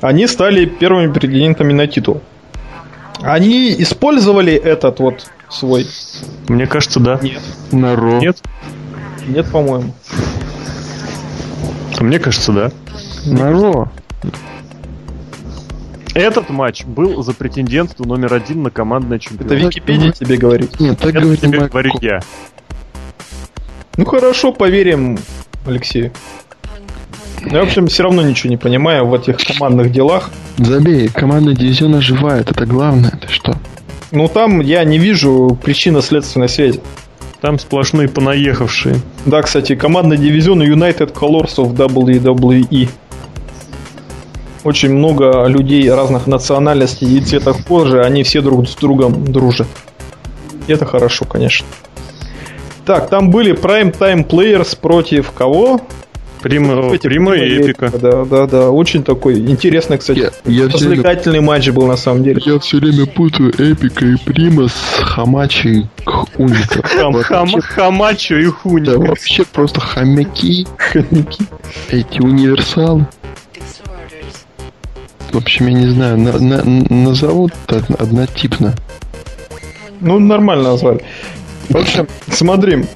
Они стали первыми претендентами на титул. Они использовали этот вот свой. Мне кажется, да. Нет. Наро. Нет? Нет, по-моему. Мне кажется, да. Наро. Этот матч был за претендентство номер один на командное Это чемпионство. Википедия тебе говорит. Нет, так Это говорит тебе Майк говорю я. Ну хорошо, поверим Алексею. Я, в общем, все равно ничего не понимаю в этих командных делах. Забей, командный дивизион оживает, это главное, ты что? Ну там я не вижу причинно-следственной связи. Там сплошные понаехавшие. Да, кстати, командный дивизион United Colors of WWE. Очень много людей разных национальностей и цветов кожи, они все друг с другом дружат. И это хорошо, конечно. Так, там были Prime Time Players против кого? Прима, Эти Прима и Prima Эпика. Да, да, да. Очень такой интересный, кстати. Я, я все время, Развлекательный матч был на самом деле. я все время путаю Эпика и Прима с Хамачи и Уника. [LAUGHS] Хам, хам, хамачо и Да, хуни. вообще просто хомяки, эти универсалы. В общем, я не знаю, на- на- назовут од- однотипно. Ну, нормально назвали. В общем, смотри.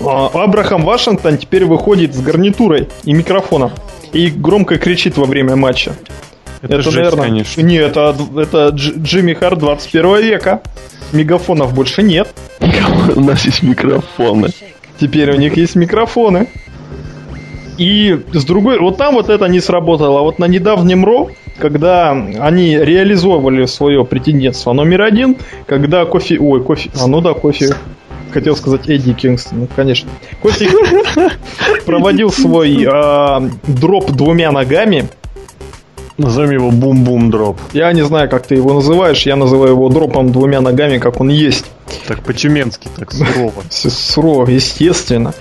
А, Абрахам Вашингтон теперь выходит с гарнитурой и микрофоном. И громко кричит во время матча. Это, жесть, конечно. Не, это, это Дж- Джимми Харт 21 века. Мегафонов больше нет. [LAUGHS] У нас есть микрофоны. Теперь у них есть микрофоны. И с другой, вот там вот это не сработало. А Вот на недавнем Ро, когда они реализовывали свое претендентство номер один, когда кофе, ой, кофе, а ну да, кофе, хотел сказать Эдди Кингстон, ну конечно. Кофе [LAUGHS] проводил свой а, дроп двумя ногами. Назовем его бум-бум-дроп. Я не знаю, как ты его называешь, я называю его дропом двумя ногами, как он есть. Так по-тюменски, так сурово. [LAUGHS] Сурово, естественно.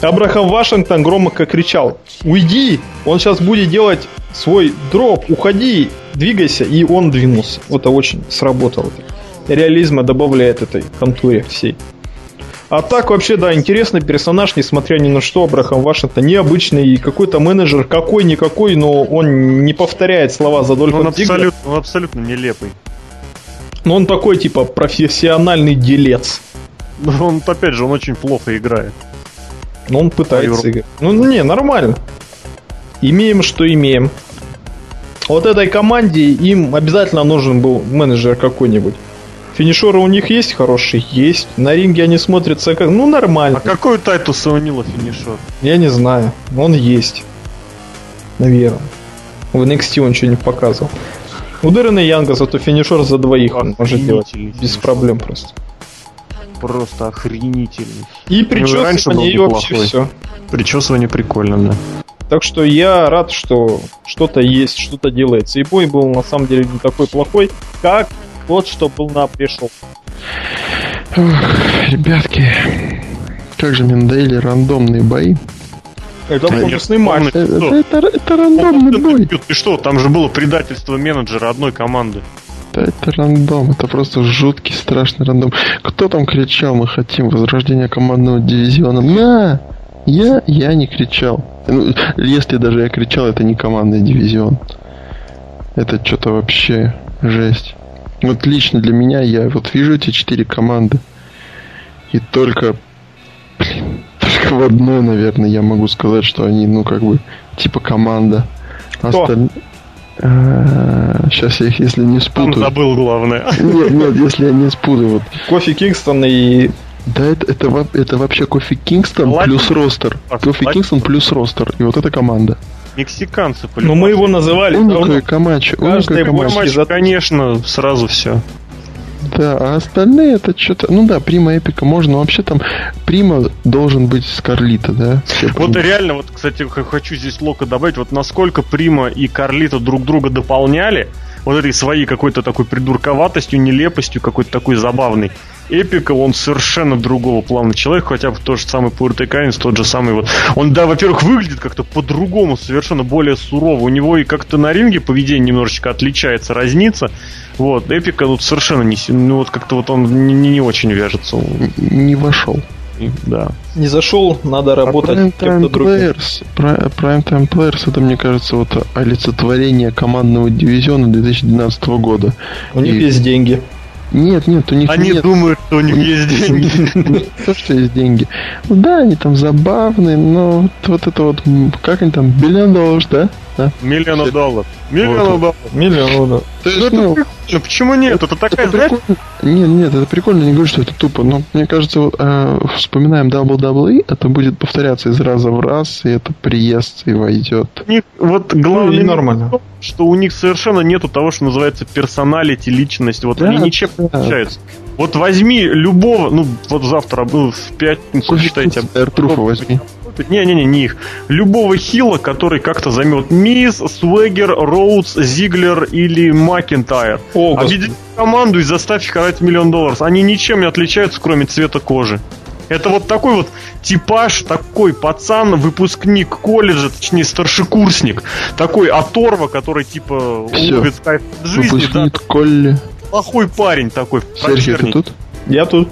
Абрахам Вашингтон громко кричал «Уйди! Он сейчас будет делать свой дроп, уходи, двигайся!» И он двинулся. Вот это очень сработало. Реализма добавляет этой контуре всей. А так вообще, да, интересный персонаж, несмотря ни на что, Абрахам Вашингтон необычный, какой-то менеджер, какой-никакой, но он не повторяет слова Задольфа Он Зиглера. абсолютно, он абсолютно нелепый. Но он такой, типа, профессиональный делец. Но Он, опять же, он очень плохо играет. Но он пытается Европа. играть. Ну, не, нормально. Имеем, что имеем. Вот этой команде им обязательно нужен был менеджер какой-нибудь. Финишеры у них есть хорошие? Есть. На ринге они смотрятся как... Ну, А нормально. какой у Тайтуса Унила финишер? Я не знаю. Он есть. Наверное. В NXT он что-нибудь показывал. У Дэрена Янга зато финишер за двоих он может делать. Охренительный Без финишер. проблем просто. Просто охренительный. И Ну, причесывание, и вообще все. Причесывание прикольно, да. Так что я рад, что что-то есть, что-то делается. И бой был на самом деле не такой плохой, как тот, что был на пришел. Ребятки, как же мне надоели рандомные бои. Это бонусный матч. Это, Что? это, это рандомный бой. Ты, ты что, там же было предательство менеджера одной команды. Да это рандом, это просто жуткий, страшный рандом. Кто там кричал, мы хотим возрождения командного дивизиона? На! Я, я не кричал. Ну, если даже я кричал, это не командный дивизион. Это что-то вообще жесть. Вот лично для меня, я вот вижу эти четыре команды. И только, блин, только в одной, наверное, я могу сказать, что они, ну, как бы, типа команда. Кто? Сейчас я их, если не Там спутаю. забыл главное. Нет, нет, если я не спутаю, вот. Кофи Кингстон и... Да, это, это, во- это вообще Кофи Кингстон Латин. плюс ростер. А, Кофи. Кингстон плюс ростер. И вот эта команда. Мексиканцы Ну, по-любому. мы его называли. Уника и Камачо. Каждый Камачо. конечно, сразу все. Да, а остальные это что-то... Ну да, Прима Эпика можно. но Вообще там Прима должен быть с Карлита, да? Все Вот реально, вот, кстати, хочу здесь Лока добавить, вот насколько Прима и Карлита друг друга дополняли, вот этой своей какой-то такой придурковатостью, нелепостью, какой-то такой забавный. Эпика, он совершенно другого плана человек, хотя бы тот же самый Пуэртеканец, тот же самый вот. Он, да, во-первых, выглядит как-то по-другому, совершенно более сурово. У него и как-то на ринге поведение немножечко отличается, разнится. Вот, Эпика тут совершенно не... Ну, вот как-то вот он не, не- не очень вяжется. Не вошел. да. Не зашел, надо работать а Prime Time Players, Prime Time Players, это, мне кажется, вот олицетворение командного дивизиона 2012 года. У них И... есть деньги. Нет, нет, у них Они нет. думают, что у них [LAUGHS] есть деньги. То, что есть деньги. Да, они там забавные, но вот, вот это вот, как они там, миллион долларов, да? Да? Миллион долларов. Миллион долларов. Миллион долларов. То есть, ну, ну, почему нет? Это такая, это знаешь... Нет, нет, это прикольно, не говорю, что это тупо, но мне кажется, э, вспоминаем WWE, это будет повторяться из раза в раз, и это приезд и войдет. У них, вот главное, ну, нормально. что у них совершенно нету того, что называется персоналити, личность, вот да, они ничем да. не отличаются. Вот возьми любого, ну, вот завтра, ну, в пятницу, считайте... Эртруфа возьми. Не-не-не, не их. Любого хила, который как-то займет Мисс, Свегер, Роудс, Зиглер или Макентайр. Объедини команду и заставь их орать миллион долларов. Они ничем не отличаются, кроме цвета кожи. Это вот такой вот типаж, такой пацан, выпускник колледжа, точнее старшекурсник, такой оторва, который типа Все. любит кайф жизни. Выпускник да, колли. Плохой парень такой. Сергей, ты тут? Я тут.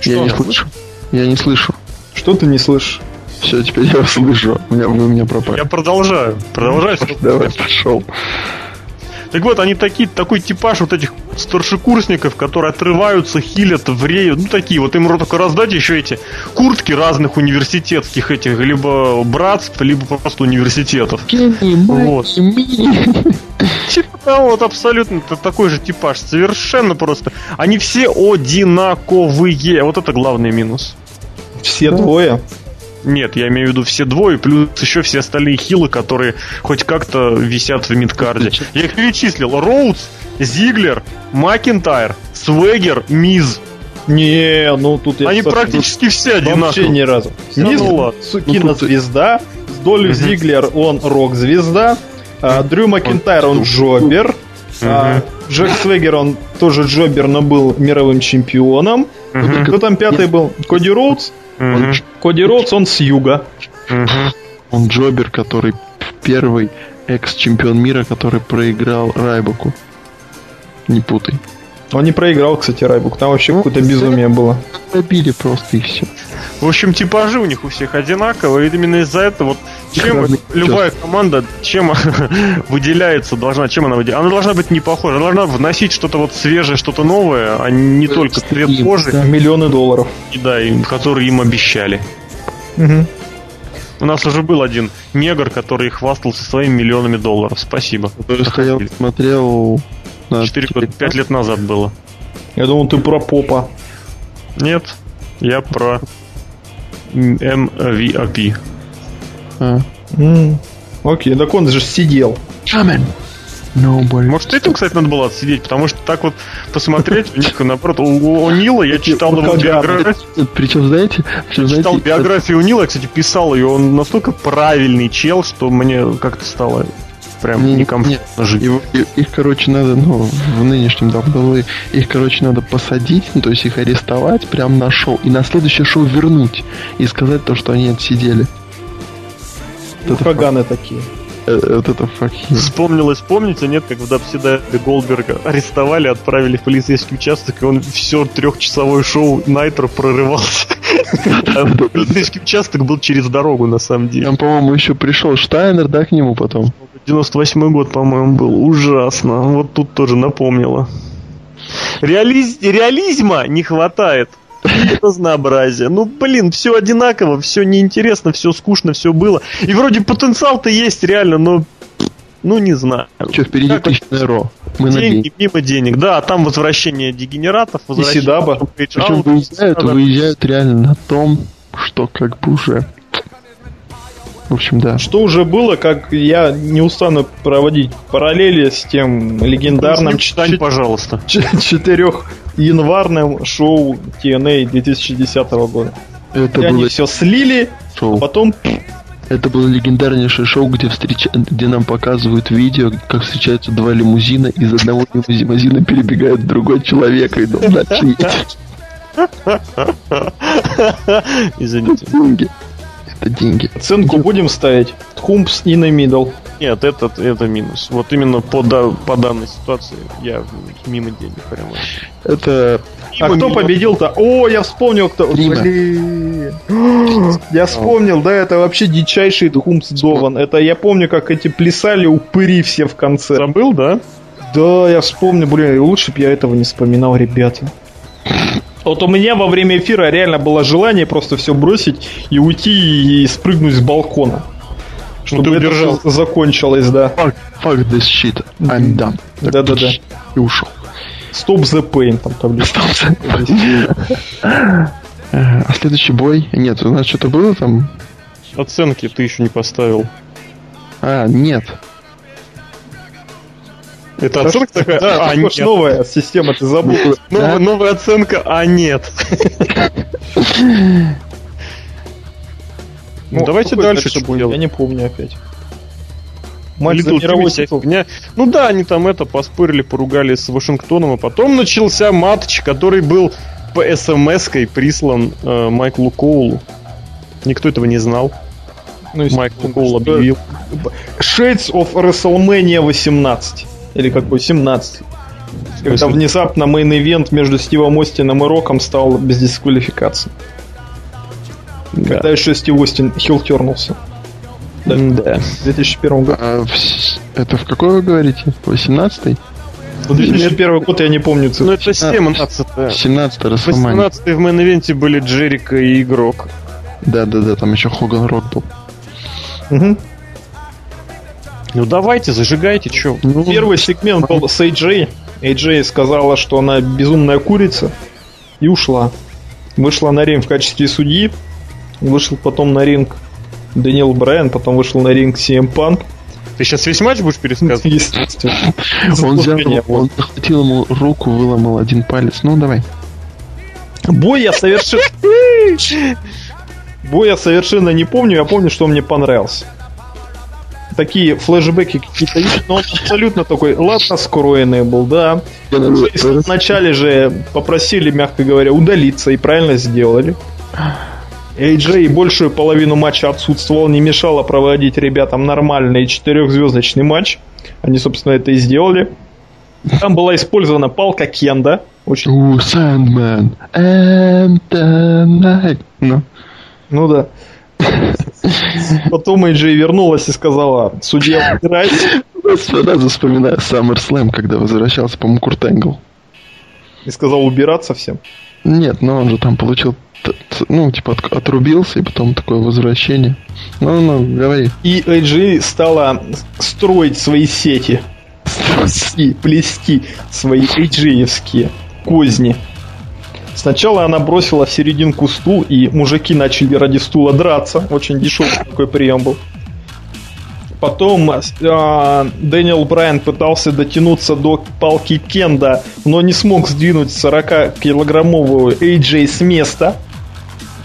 Что? Я не слышу. Я не слышу. Что ты не слышишь? Все, теперь я вас слышу. У меня, вы меня пропали. Я продолжаю. Продолжаю. Давай, пошел. Так вот, они такие, такой типаж вот этих старшекурсников, которые отрываются, хилят, вреют, ну такие, вот им только раздать еще эти куртки разных университетских этих, либо братств, либо просто университетов. Вот. Типа того, вот абсолютно такой же типаж, совершенно просто. Они все одинаковые, вот это главный минус. Все двое? Нет, я имею в виду все двое, плюс еще все остальные хилы, которые хоть как-то висят в мидкарде. Я их перечислил. Роудс, Зиглер, Макентайр, Свегер, Миз. Не, ну тут я... Они практически все одинаковые. Вообще ни разу. Миз, ну, кинозвезда, с Долли Зиглер, он рок-звезда, а, Дрю Макентайр, он джобер, а, Джек Свегер, он тоже джобер, но был мировым чемпионом. Кто там пятый был? Коди Роудс? Он, Коди Роудс, он с юга. Он Джобер, который первый экс-чемпион мира, который проиграл Райбуку. Не путай. Он не проиграл, кстати, Райбук. Там вообще ну, какое-то безумие было. Добили просто и все. В общем, типажи у них у всех одинаковые. Именно из-за этого вот чем любая команда, чем [LAUGHS] выделяется, должна, чем она выделяется? Она должна быть не похожа, она должна вносить что-то вот свежее, что-то новое, а не только цвет кожи. Да, миллионы долларов. И да, и, которые им обещали. Угу. У нас уже был один негр, который хвастался своими миллионами долларов. Спасибо. Стоял, смотрел... 4-5 лет назад было. Я думал, ты про попа. Нет, я про MVP. А. Mm. Окей, так он же сидел. Coming. Nobody. Может, этим, кстати, надо было отсидеть, потому что так вот посмотреть, у них, наоборот, у, у Нила я читал его биографию. Причем, знаете, причем, я читал биографию у Нила, я, кстати, писал ее, он настолько правильный чел, что мне как-то стало прям не, некомфортно жить. Его, их, короче, надо, ну, в нынешнем WWE, их, короче, надо посадить, ну, то есть их арестовать прямо на шоу, и на следующее шоу вернуть, и сказать то, что они отсидели. Ну, Хаганы такие. Э, вот это факхи. Вспомнилось, помните, нет, как в Дабсида Голдберга арестовали, отправили в полицейский участок, и он все трехчасовое шоу Найтро прорывался. Полицейский участок был через дорогу, на самом деле. Там, по-моему, еще пришел Штайнер, да, к нему потом? 98 год, по-моему, был. Ужасно. Вот тут тоже напомнило. Реализ... Реализма не хватает [LAUGHS] разнообразие. Ну, блин, все одинаково, все неинтересно, все скучно, все было. И вроде потенциал-то есть реально, но ну, не знаю. Что, впереди как тысячное ро. Мы деньги, мимо денег. Да, а там возвращение дегенератов, возвращение... И Сидаба. Причем выезжают, выезжают реально на том, что как бы уже в общем, да. Что уже было, как я не устану проводить параллели с тем легендарным... Читань, пожалуйста. Четырех январным шоу TNA 2010 года. Это и было... они все слили, шоу. а потом... Это было легендарнейшее шоу, где, встреч... где нам показывают видео, как встречаются два лимузина, из одного лимузина перебегает другой человек и должен [LAUGHS] Извините это деньги. Оценку будем ставить. Хумпс и на мидл. Нет, это, это минус. Вот именно по, да, по данной ситуации я мимо денег прямо. Это... А кто победил-то? О, я вспомнил, кто... Блин. [GASPS] Я вспомнил, да, это вообще дичайший Дхумс Дован. Это я помню, как эти плясали упыри все в конце. Забыл, да? Да, я вспомню, блин, лучше бы я этого не вспоминал, ребята. Вот у меня во время эфира реально было желание просто все бросить и уйти и спрыгнуть с балкона. Чтобы ну, это закончилось, да. Fuck, fuck this shit, I'm done. Да-да-да. И ушел. Stop the pain, там таблица. А следующий бой? Нет, у нас что-то было там? Оценки ты еще не поставил. А, нет. Это оценка такая? Да, а, нет. новая система, ты забыл. Новая, новая оценка, а нет. [LAUGHS] Ну, давайте дальше что будет. Я не помню опять. Матч за мировой титул. Ну да, они там это поспорили, поругали с Вашингтоном, а потом начался матч, который был по смс-кой прислан э, Майклу Коулу. Никто этого не знал. Ну, Майкл Коул объявил. Shades of WrestleMania 18. Или какой 17. Когда внезапно main event между Стивом Остином и Роком стал без дисквалификации. Да. Когда еще Стив Остин heel turn улся. Да. да. В 2001 году. А, это в какой вы говорите? 18-й? В 2001 год я не помню цифру. Ну это 17 17 18 в main event е были Джерика и Игрок. Да-да-да, там еще Хоган Рок был. Угу. Ну давайте, зажигайте, что. Ну, Первый сегмент был с AJ. AJ сказала, что она безумная курица и ушла. Вышла на ринг в качестве судьи. Вышел потом на ринг Дэниел Брайан, потом вышел на ринг CM Punk. Ты сейчас весь матч будешь пересказывать? [LAUGHS] Естественно. Он взял, он захватил ему руку, выломал один палец. Ну, давай. Бой я совершенно... Бой я совершенно не помню, я помню, что мне понравился такие флешбеки какие-то есть, но он абсолютно такой ладно скроенный был, да. Вначале же попросили, мягко говоря, удалиться и правильно сделали. AJ большую половину матча отсутствовал, не мешало проводить ребятам нормальный четырехзвездочный матч. Они, собственно, это и сделали. Там была использована палка Кенда. Очень... Ooh, Sandman and the night. Ну. ну да. Потом Эйджей вернулась и сказала, судья, убирайся. Сразу вспоминаю SummerSlam, когда возвращался, по-моему, Курт Энгл. И сказал убираться всем? Нет, но он же там получил, ну, типа, отрубился, и потом такое возвращение. Ну, ну, говори. И AJ стала строить свои сети. Плести, плести свои AJ-евские козни. Сначала она бросила в серединку стул, и мужики начали ради стула драться. Очень дешевый такой прием был. Потом э, Дэниел Брайан пытался дотянуться до палки Кенда, но не смог сдвинуть 40-килограммовую AJ с места.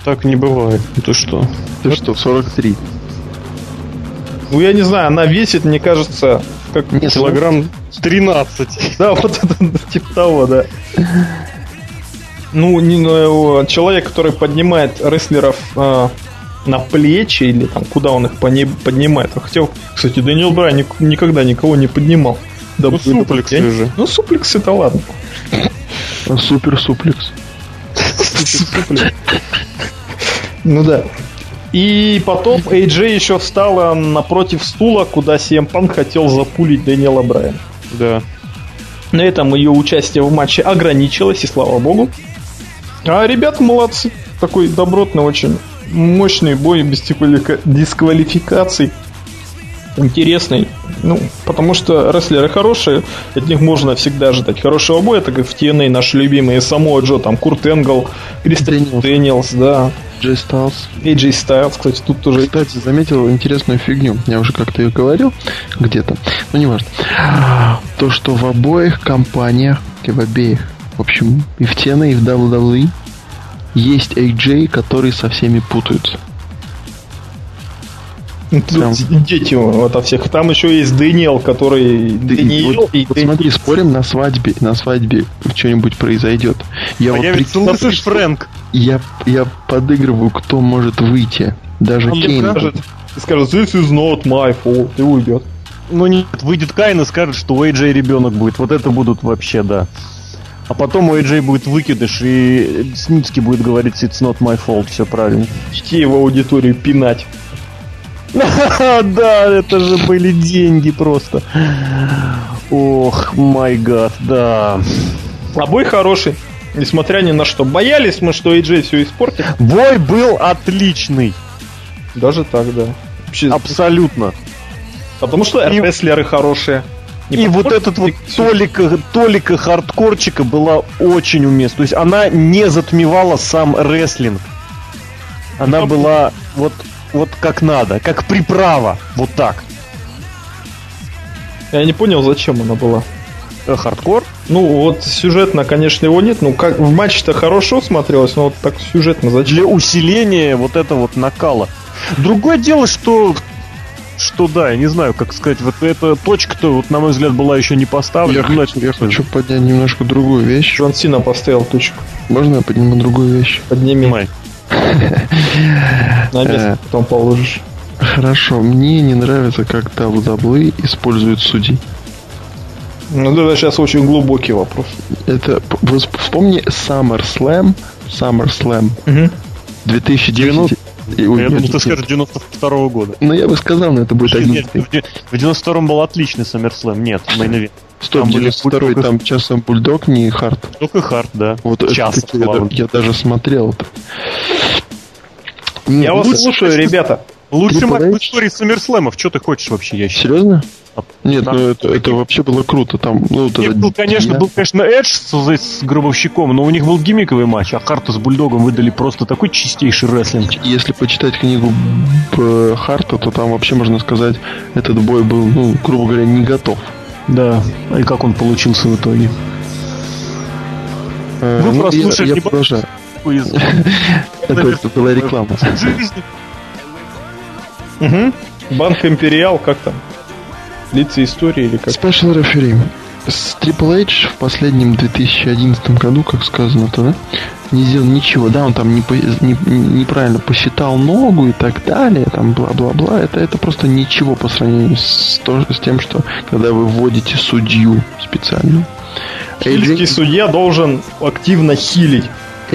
Так не бывает. Ты что? Ты что, 43? Ну, я не знаю, она весит, мне кажется, как не, килограмм 13. [LAUGHS] Да, вот это типа того, да. Ну, не, ну, человек, который поднимает рестлеров э, на плечи или там куда он их поднимает. Хотел, кстати, Дэниел Брайан никогда никого не поднимал. Да, ну, суплексы я... же. Ну, суплекс это ладно. А супер суплекс. Ну да. И потом AJ еще встала напротив стула, куда CM Punk хотел запулить Дэниела Брайана. Да. На этом ее участие в матче ограничилось, и слава богу. А ребята молодцы. Такой добротный, очень мощный бой без дисквалификаций. Интересный. Ну, потому что рестлеры хорошие, от них можно всегда ждать хорошего боя, так как в TNA наши любимые Само Джо, там Курт Энгл, Кристофер Дэниелс, да. Джей Стайлз. И Джей Стайлз, кстати, тут тоже... Кстати, заметил интересную фигню. Я уже как-то ее говорил где-то, не важно. То, что в обоих компаниях, в обеих в общем, и в TNA, и в WWE есть AJ, которые со всеми путаются. Ну, Прям... Дети вот всех. Там еще есть Дэниел, который Дэниел вот, и вот смотри, спорим на свадьбе, на свадьбе что-нибудь произойдет. Я а вот прикинь, Фрэнк. Я, я подыгрываю, кто может выйти. Даже Он Кейн. Скажет, скажет, this is not my fault, и уйдет. Ну нет, выйдет Кайн и скажет, что у AJ ребенок будет. Вот это будут вообще, да. А потом у AJ будет выкидыш, и Сницкий будет говорить «It's not my fault», все правильно. Идти его аудиторию пинать. [LAUGHS] Да, это же были деньги просто. Ох, май гад, да. А бой хороший, несмотря ни на что. Боялись мы, что AJ все испортит. Бой был отличный. Даже так, да. Вообще, Абсолютно. Потому что и... рестлеры хорошие. Не и вот этот вот толика, толика хардкорчика была очень уместна. То есть она не затмевала сам рестлинг. Она ну, была вот, вот как надо, как приправа. Вот так. Я не понял, зачем она была. Э, хардкор? Ну, вот сюжетно, конечно, его нет. Ну, как в матче-то хорошо смотрелось, но вот так сюжетно зачем? Для усиления вот этого вот накала. Другое дело, что что да, я не знаю, как сказать, вот эта точка-то, вот, на мой взгляд, была еще не поставлена. Я, хочу, я хочу поднять немножко другую вещь. Джон Сина поставил точку. Можно я подниму другую вещь? Подними. Май. На место э, потом положишь. Хорошо, мне не нравится, как Даблы используют судей. Ну, это сейчас очень глубокий вопрос. Это, вспомни SummerSlam, SummerSlam угу. 2010. Ой, я думал, ты скажешь 92 года. Ну, я бы сказал, но это будет один. Нет, в 92-м был отличный SummerSlam. Нет, Мейн Стоп, 92-й там часом Бульдог, не Харт. Только Харт, да. Вот Час, это, я, я даже смотрел это. Я вас слушаю, ребята. Лучший матч в истории Саммерслэмов. Что ты хочешь вообще, я считаю? Серьезно? А, Нет, да. ну это, это вообще было круто. Там, ну, Нет, был, конечно, был, конечно, Эдж с, с Гробовщиком, но у них был гиммиковый матч, а Харта с Бульдогом выдали просто такой чистейший рестлинг. Если почитать книгу Харта, то там вообще можно сказать, этот бой был, ну, грубо говоря, не готов. Да, и как он получился в итоге? Э, Вы ну, прослушали я, я продолжаю. Это была реклама. Угу. Банк Империал, как там? Лица истории или как? Special Referee. С Triple H в последнем 2011 году, как сказано-то, да, не сделал ничего. Да, он там не, не, неправильно посчитал ногу и так далее, там бла-бла-бла. Это, это просто ничего по сравнению с, то, с тем, что когда вы вводите судью специально. Хильский судья должен активно хилить.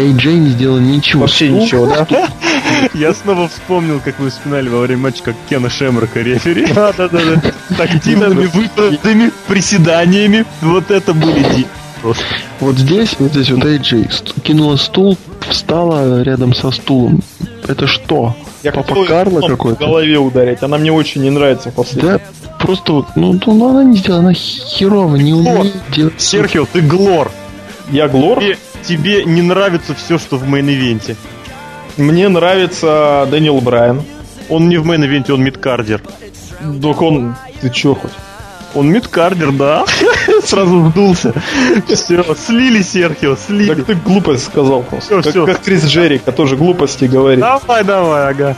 AJ не сделал ничего. Вообще ничего, да? [LAUGHS] Я снова вспомнил, как вы вспоминали во время матча, как Кена Шемрока рефери. [LAUGHS] Да, да, да, да. Тактивными выпадами, приседаниями. Вот это были ди. Просто. Вот здесь, вот здесь вот AJ кинула стул, встала рядом со стулом. Это что? Я Папа Карла какой-то? В голове ударить. Она мне очень не нравится после. Да, просто вот, ну, ну она не сделала, она херово не умеет делать. Серхио, ты глор. Я глор? Тебе, тебе не нравится все, что в main event е. Мне нравится Дэниел Брайан. Он не в main event е, он midcarder. Так он... Ты чё хоть? Он midcarder, да? [LAUGHS] Сразу вдулся. Все, слили Серхио, слили. Так ты глупость сказал просто. Все, как, все. как Крис Джерика тоже глупости говорит. Давай, давай, ага.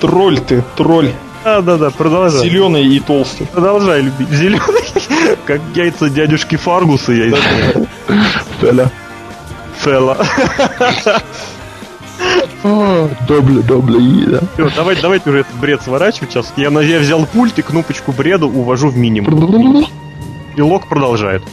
Тролль ты, тролль. Да, да, да, продолжай. Зеленый и толстый. Продолжай любить. Зеленый, [LAUGHS] как яйца дядюшки Фаргуса, я Фэла. Фэла. Добле, добле, да. Все, давай, давайте уже этот бред сворачивать сейчас. Я, я взял пульт и кнопочку бреда увожу в минимум. И лог продолжает.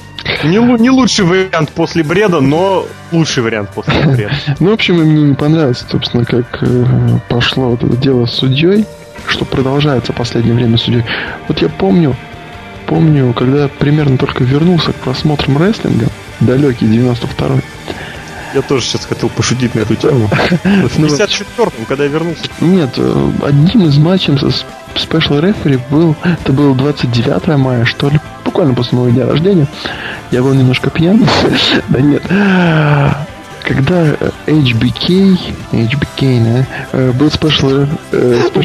Не, не лучший вариант после бреда, но лучший вариант после бреда. Ну, в общем, мне не понравилось, собственно, как э, пошло вот это дело с судьей, что продолжается в последнее время судьей. Вот я помню, помню, когда примерно только вернулся к просмотрам рестлинга, далекий 92-й, я тоже сейчас хотел пошутить на эту тему. [LAUGHS] В 54-м, когда я вернулся. Нет, э, одним из матчей со Special Referee был, это было 29 мая, что ли, буквально после моего дня рождения. Я был немножко пьян. [LAUGHS] да нет. Когда HBK, HBK, да, э, был спешл... У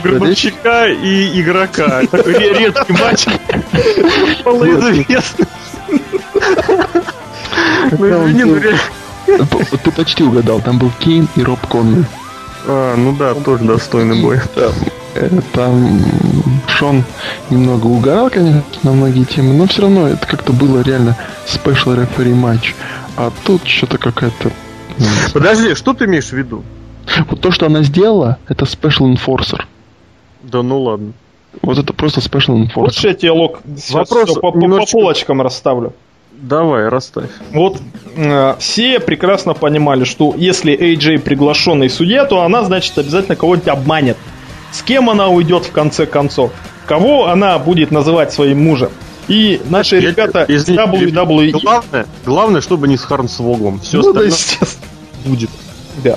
и игрока. Такой редкий матч. [LAUGHS] Малоизвестный. Ну, извини, ну реально. Ты почти угадал, там был Кейн и Роб Конли. А, ну да, тоже достойный бой. Э, там Шон немного угорал, конечно, на многие темы, но все равно это как-то было реально спешл рефери матч. А тут что-то какая-то... Подожди, что ты имеешь в виду? Вот то, что она сделала, это Special Enforcer. Да ну ладно. Вот это просто special enforcement. Вот я тебе лог Вопрос по, по, немножечко... по полочкам расставлю. Давай, расставь. Вот э, все прекрасно понимали, что если AJ приглашенный судья, то она, значит, обязательно кого-нибудь обманет. С кем она уйдет в конце концов? Кого она будет называть своим мужем? И наши Я- ребята из WWE... Главное, главное, чтобы не с Харнсвоглом. Все Ну да, остальное естественно. будет. Да.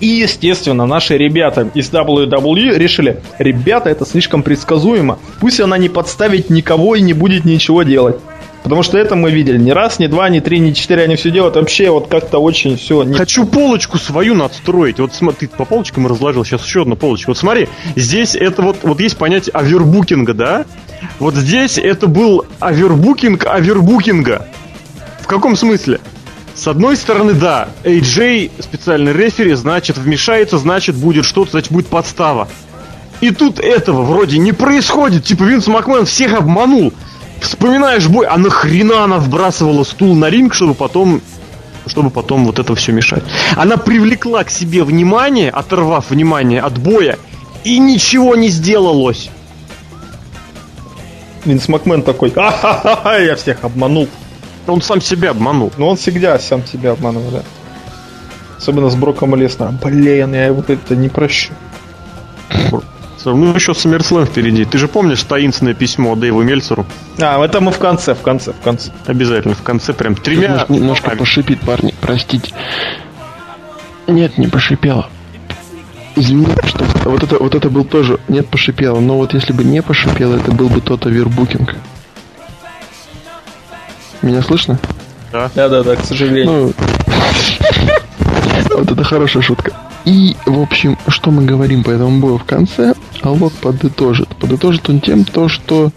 И, естественно, наши ребята из WWE решили, ребята, это слишком предсказуемо. Пусть она не подставит никого и не будет ничего делать. Потому что это мы видели. Ни раз, ни два, ни три, ни четыре они все делают. Вообще вот как-то очень все... Не... Хочу полочку свою надстроить. Вот смотри, ты по полочкам разложил, сейчас еще одна полочка. Вот смотри, здесь это вот, вот есть понятие овербукинга, да? Вот здесь это был овербукинг овербукинга. В каком смысле? С одной стороны, да, AJ, специальный рефери, значит, вмешается, значит, будет что-то, значит, будет подстава. И тут этого вроде не происходит. Типа Винс Макмен всех обманул. Вспоминаешь бой, а нахрена она вбрасывала стул на ринг, чтобы потом чтобы потом вот это все мешать. Она привлекла к себе внимание, оторвав внимание от боя, и ничего не сделалось. Винс Макмен такой, а я всех обманул. Он сам себя обманул. Но он всегда сам себя обманывает, да. Особенно с Броком Леснером. Блин, я вот это не прощу. Ну, еще SummerSlam впереди. Ты же помнишь таинственное письмо Дэйву Мельцеру? А, это мы в конце, в конце, в конце. Обязательно, в конце прям тремя... Может, немножко словами. пошипит, парни, простите. Нет, не пошипело. Извините, что вот это, вот это был тоже, нет, пошипело, но вот если бы не пошипело, это был бы тот овербукинг. Меня слышно? Да-да-да, к сожалению. Ну, [LAUGHS] вот это хорошая шутка. И, в общем, что мы говорим по этому бою в конце, а Лок подытожит. Подытожит он тем, то, что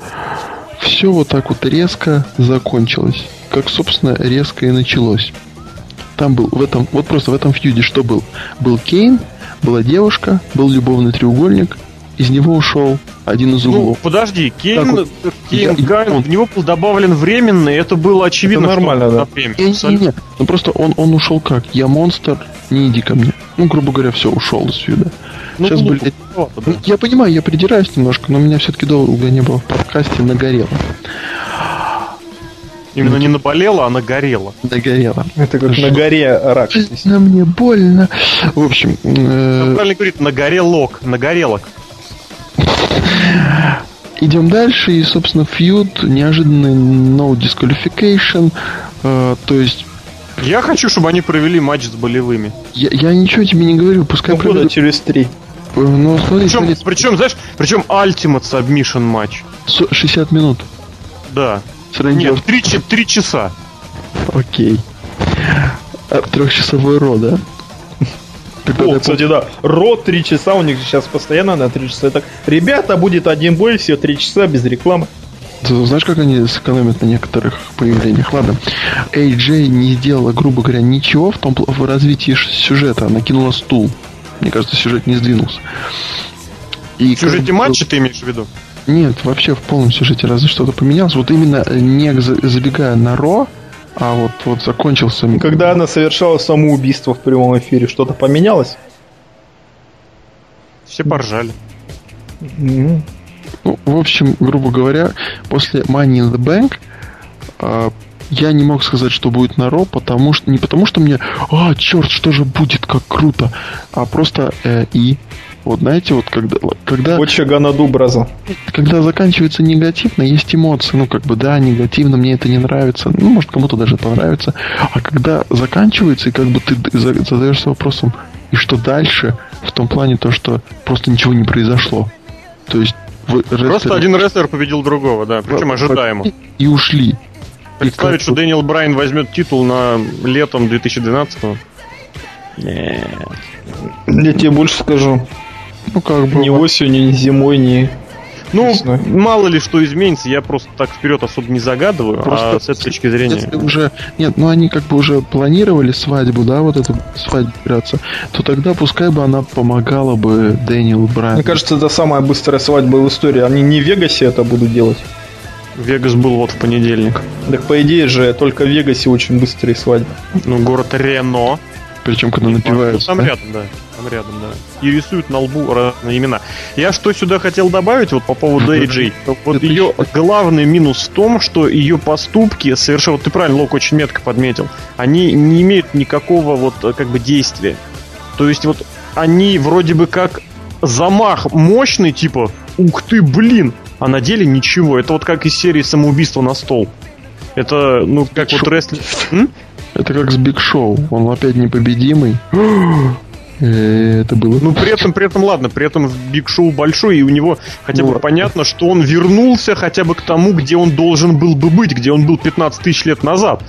все вот так вот резко закончилось. Как, собственно, резко и началось. Там был в этом, вот просто в этом фьюде что был? Был Кейн, была девушка, был любовный треугольник, из него ушел один из Ну, углов. подожди, Кейн, вот, Кейн я- Гайн, он- в него был добавлен временный, это было очевидно. Это нормально, что да. время. Не, Абсолютно. не, ну просто он, он ушел как? Я монстр, не иди ко мне. Ну, грубо говоря, все, ушел из фьюда. Ну, Сейчас, глупо, блядь, да. Ну, Я понимаю, я придираюсь немножко, но меня все-таки долго не было в подкасте, нагорело. Именно не наболело, а нагорело. Нагорело. Это как на горе рак. На мне больно. В общем, э, Правильно говорит, нагорелок, нагорелок. идем дальше. И, собственно, фьюд, неожиданный no disqualification. э, то есть, Я хочу, чтобы они провели матч с болевыми. я, я ничего тебе не говорю, пускай Года проведут. через три. Ну, смотри, Причем, смотри, причем, знаешь, причем Ultimate Submission матч. со- 60 минут. Да. С Нет, три, чи- три часа. Окей. А, Трехчасовой ро, да? Тогда О, кстати, да. Ро 3 часа, у них сейчас постоянно на 3 часа. Так, ребята, будет один бой, все 3 часа без рекламы. Знаешь, как они сэкономят на некоторых появлениях? Ладно. AJ не сделала, грубо говоря, ничего в том в развитии сюжета. Она кинула стул. Мне кажется, сюжет не сдвинулся. И В сюжете как матча ты имеешь в виду? Нет, вообще в полном сюжете разве что-то поменялось. Вот именно э, не за- забегая на Ро, а вот, вот закончился... Когда она совершала самоубийство в прямом эфире, что-то поменялось? Все поржали. М. Ну, в общем, грубо говоря, после Money in the Bank а, я не мог сказать, что будет на Ро, потому что не потому что мне, а, черт, что же будет, как круто, а просто э, и. Вот знаете, вот когда когда Вот Чаганаду, браза. когда заканчивается негативно, есть эмоции, ну как бы да, негативно, мне это не нравится, ну может кому-то даже понравится, а когда заканчивается и как бы ты задаешься вопросом, и что дальше, в том плане то, что просто ничего не произошло, то есть вы- Просто рестлеры- один рестлер победил другого, да. Причем ожидаемо. и ушли. Представить, И что Дэниел Брайан возьмет титул на летом 2012-го. Я тебе больше скажу. Ну, как бы... Ни осенью, ни зимой, ни... Ну, Весной. мало ли что изменится, я просто так вперед особо не загадываю, Просто а с этой точки зрения... Если уже... Нет, ну они как бы уже планировали свадьбу, да, вот эту свадьбу играться, то тогда пускай бы она помогала бы Дэниелу Брайану. Мне кажется, это самая быстрая свадьба в истории. Они не в Вегасе это будут делать. Вегас был вот в понедельник. Так по идее же только в Вегасе очень быстрые свадьбы. Ну, город Рено. Причем, когда напиваются. Там да? рядом, да. Рядом, да. И рисуют на лбу разные имена. Я что сюда хотел добавить вот по поводу AJ. Вот ее главный минус в том, что ее поступки совершенно, вот ты правильно, Лок очень метко подметил, они не имеют никакого вот как бы действия. То есть вот они вроде бы как замах мощный, типа, ух ты, блин, а на деле ничего. Это вот как из серии самоубийства на стол. Это, ну, как вот рестлинг... Это как с Биг Шоу. Он опять непобедимый. [GASPS] [GASPS] Э, это было. Ну, при этом, при этом, ладно, при этом Биг Шоу большой, и у него хотя бы ну, понятно, что он вернулся хотя бы к тому, где он должен был бы быть, где он был 15 тысяч лет назад.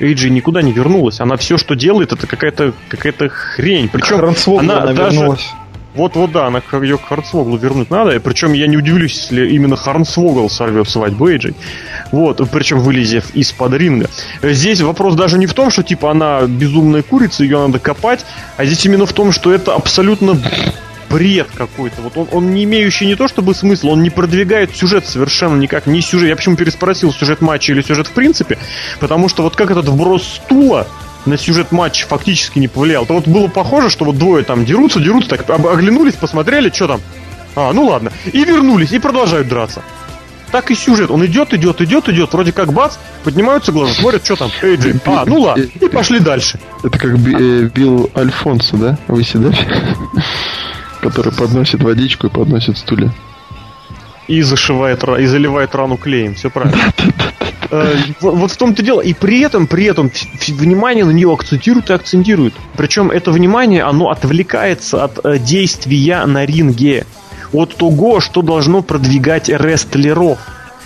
AJ никуда не вернулась. Она все, что делает, это какая-то какая-то хрень. Причем она, она даже... Вернулась. Вот-вот, да, она, ее к Хорнсвоглу вернуть надо. И причем я не удивлюсь, если именно Хорнсвогл сорвет свадьбу AJ. Вот, причем вылезев из-под ринга. Здесь вопрос даже не в том, что типа она безумная курица, ее надо копать, а здесь именно в том, что это абсолютно бред какой-то. Вот он, он не имеющий не то чтобы смысла, он не продвигает сюжет совершенно никак. Не сюжет. Я почему переспросил сюжет матча или сюжет в принципе, потому что вот как этот вброс стула на сюжет матча фактически не повлиял. То вот было похоже, что вот двое там дерутся, дерутся, так оглянулись, посмотрели, что там. А, ну ладно. И вернулись, и продолжают драться. Так и сюжет. Он идет, идет, идет, идет. Вроде как бац, поднимаются глаза, смотрят, что там. Эйджи. А, ну ладно. И пошли дальше. Это как э, Билл Альфонсо, да? Вы? [LAUGHS] Который подносит водичку и подносит стулья. И зашивает, и заливает рану клеем. Все правильно. [LAUGHS] Э, вот в том-то дело. И при этом, при этом внимание на нее акцентируют и акцентируют. Причем это внимание, оно отвлекается от э, действия на ринге. От того, что должно продвигать рестлеров.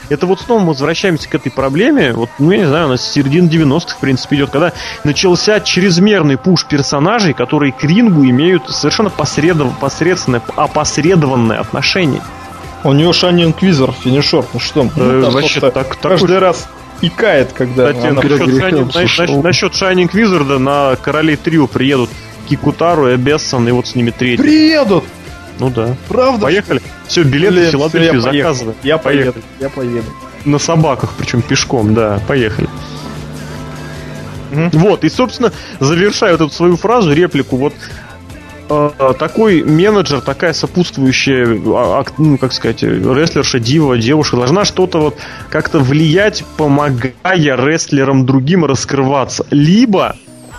Это вот снова мы возвращаемся к этой проблеме. Вот, ну, я не знаю, у нас с середины 90-х, в принципе, идет, когда начался чрезмерный пуш персонажей, которые к рингу имеют совершенно посредов... посредственное, опосредованное отношение. У него Шани Инквизор финишер. Ну что, ну, вообще так, каждый раз икает, когда Кстати, насчет, Шайни, насчет да, на Королей Трио приедут Кикутару и Бессон, и вот с ними третий. Приедут! Ну да. Правда? Поехали. Все, билеты Блин, в Филадельфию заказывай. Я поеду. Я поеду. На собаках, причем пешком, да. Поехали. Вот, и, собственно, завершаю эту свою фразу, реплику, вот такой менеджер, такая сопутствующая, а, ну, как сказать, рестлерша, дива, девушка должна что-то вот как-то влиять, помогая рестлерам другим раскрываться. Либо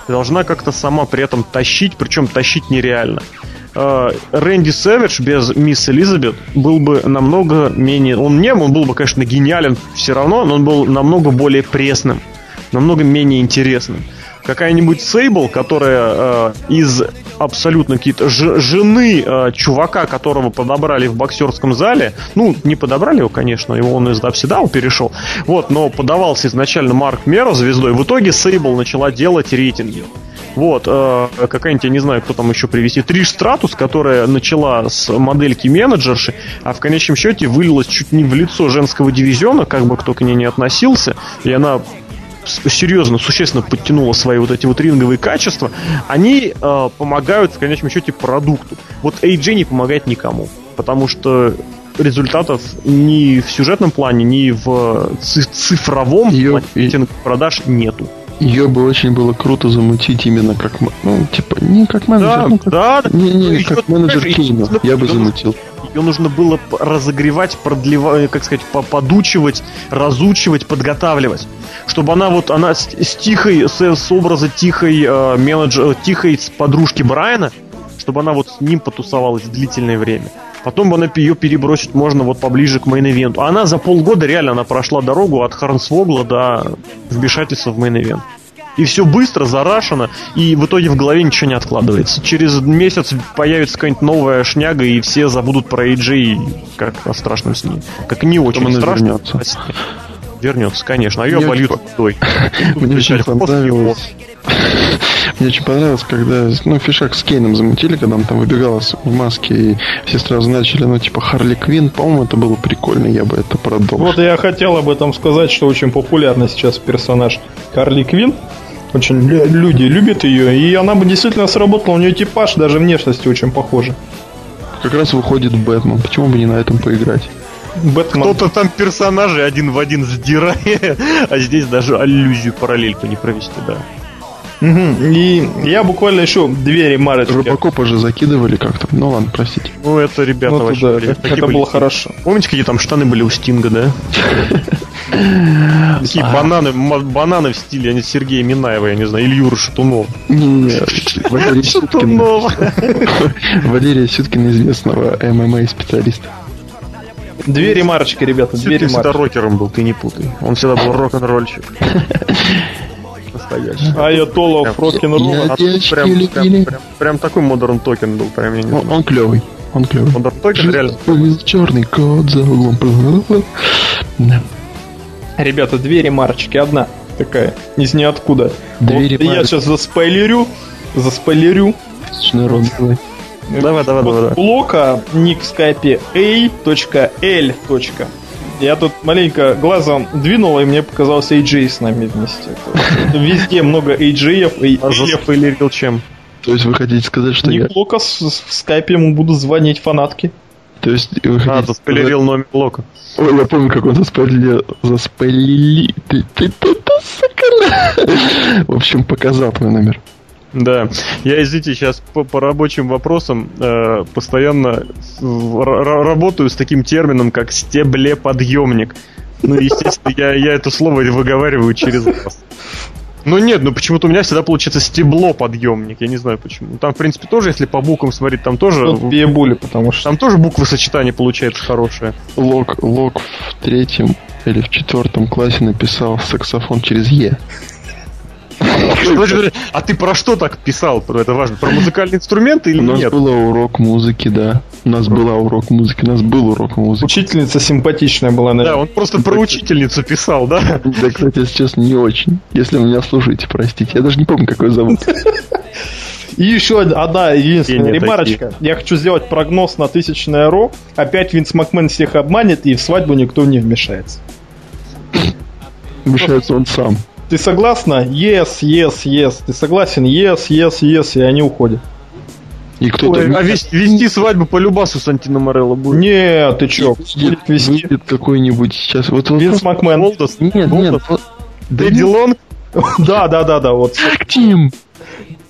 должна как-то сама при этом тащить, причем тащить нереально. Э, Рэнди Сэвидж без мисс Элизабет был бы намного менее... Он не он был бы, конечно, гениален все равно, но он был намного более пресным, намного менее интересным какая-нибудь Сейбл, которая э, из абсолютно какие-то жены э, чувака, которого подобрали в боксерском зале, ну, не подобрали его, конечно, его он из Апсидау перешел, вот, но подавался изначально Марк Мера звездой, в итоге Сейбл начала делать рейтинги. Вот, э, какая-нибудь, я не знаю, кто там еще привести, Триш Стратус, которая начала с модельки менеджерши, а в конечном счете вылилась чуть не в лицо женского дивизиона, как бы кто к ней не относился, и она серьезно, существенно подтянула свои вот эти вот ринговые качества, они э, помогают в конечном счете продукту. Вот AJ не помогает никому, потому что результатов ни в сюжетном плане, ни в цифровом Ее... плане продаж нету. Ее бы очень было круто замутить именно как, ну, типа, не как менеджер, да, ну, как, да, не, не, как менеджер Кейна, я бы замутил ее нужно было разогревать, продлевать, как сказать, подучивать, разучивать, подготавливать. Чтобы она вот, она с, с тихой, с, с образа тихой э, менеджер, тихой с подружки Брайана, чтобы она вот с ним потусовалась длительное время. Потом бы она ее перебросить можно вот поближе к main event у. Она за полгода реально она прошла дорогу от Хорнсвогла до вмешательства в main event и все быстро, за rush ено, и в итоге в голове ничего не откладывается. Через месяц появится какая-нибудь новая шняга, и все забудут про AJ как о страшном сне. Как не очень Потом страшно. Вернется. вернется, конечно. А ее обольют водой. [LAUGHS] Мне очень понравилось. Мне очень понравилось, когда ну, фишак с Кейном замутили, когда он там выбегал в маске, и все сразу начали, ну, типа, Харли Квин. По-моему, это было прикольно, я бы это продолжил. Вот я хотел об этом сказать, что очень популярный сейчас персонаж Харли Квин. Очень люди любят ее, и она бы действительно сработала. У нее типаж даже внешности очень похожа. Как раз выходит Бэтмен. Почему бы не на этом поиграть? Бэтмен. Кто-то там персонажи один в один сдирает, [LAUGHS] а здесь даже аллюзию, параллельку не провести, да. Угу. И я буквально еще две ремарочки. Робокопа же закидывали как-то. Ну ладно, простите. Ну это, ребята, Ну, вообще, да, блин, это, это были. было хорошо. Помните, какие там штаны были у Стинга, да? [LAUGHS] Такие бананы, м- бананы в стиле а не Сергея Минаева, я не знаю, или Юры Шатунова. Не-не-не, Валерий Сюткин. Валерия Сюткин, [LAUGHS] известного ММА-специалиста. Две ремарочки, ребята, две Сюткин всегда ремарочки. рокером был, ты не путай. Он всегда был рок-н-ролльщик. [LAUGHS] Настоящий. Рок-н-ролл. Я- А тут Девочки прям, любили. прям, прям, прям такой Modern Talking был, прям я не Он, знаю. он клевый. Он клевый. Modern Talking реально. Черный кот за углом. [LAUGHS] Да. Ребята, две ремарочки. Одна такая, из ниоткуда. Две Вот я сейчас заспойлерю, заспойлерю. Народ, давай. Давай, давай, Вот давай, давай. блока ник в скайпе a.l. Я тут маленько глазом двинул, и мне показался AJ с нами вместе. Везде много AJ-ев и А заспойлерил чем? То есть вы хотите сказать, что я... Ник Блока с- с- в скайпе ему будут звонить фанатки. То есть вы хотите А, заспойлерил номер блока. Ой, я помню, как он заспойлерил... Заспойлили... Ты, ты, ты, ты, сука. [LAUGHS] В общем, показал твой номер. Да, я, извините, сейчас по, по рабочим вопросам э, постоянно в- р- работаю с таким термином, как стеблеподъемник. Ну, естественно, я, я это слово выговариваю через раз. Ну нет, ну почему-то у меня всегда получается стеблоподъемник, я не знаю почему. Там, в принципе, тоже, если по буквам смотреть, там тоже, Тут пиебули, потому что... там тоже буквы сочетания получается хорошее. Лок, Лок в третьем или в четвертом классе написал саксофон через Е. Подожди, А ты про что так писал? Про Это важно. Про музыкальные инструменты или У нас нет? был урок музыки, да. У нас была урок музыки, у нас был урок музыки. Учительница симпатичная была, Да, наверное. он просто про учительницу писал, да? Да, кстати, если честно, не очень. Если вы меня слушаете, простите. Я даже не помню, как ее зовут. И еще одна единственная ремарочка. Я хочу сделать прогноз на тысячное Ро. Опять Винс Макмен всех обманет, и в свадьбу никто не вмешается. Мешается он сам. Ты согласна? Yes, yes, yes. Ты согласен? Yes, yes, yes. И они уходят. И кто-то... Ой, а вес- вести свадьбу по Любасу Сантино Морелло будет? Нет, ты чё? Будет вести. выйдет какой-нибудь сейчас. Вот, вот Винс просто- Макмен. Голдос? Нет, нет. Голдос? вот- Да Дэдди нет, Лонг? [LAUGHS] Да, да, да, да. Вот. так, Тим!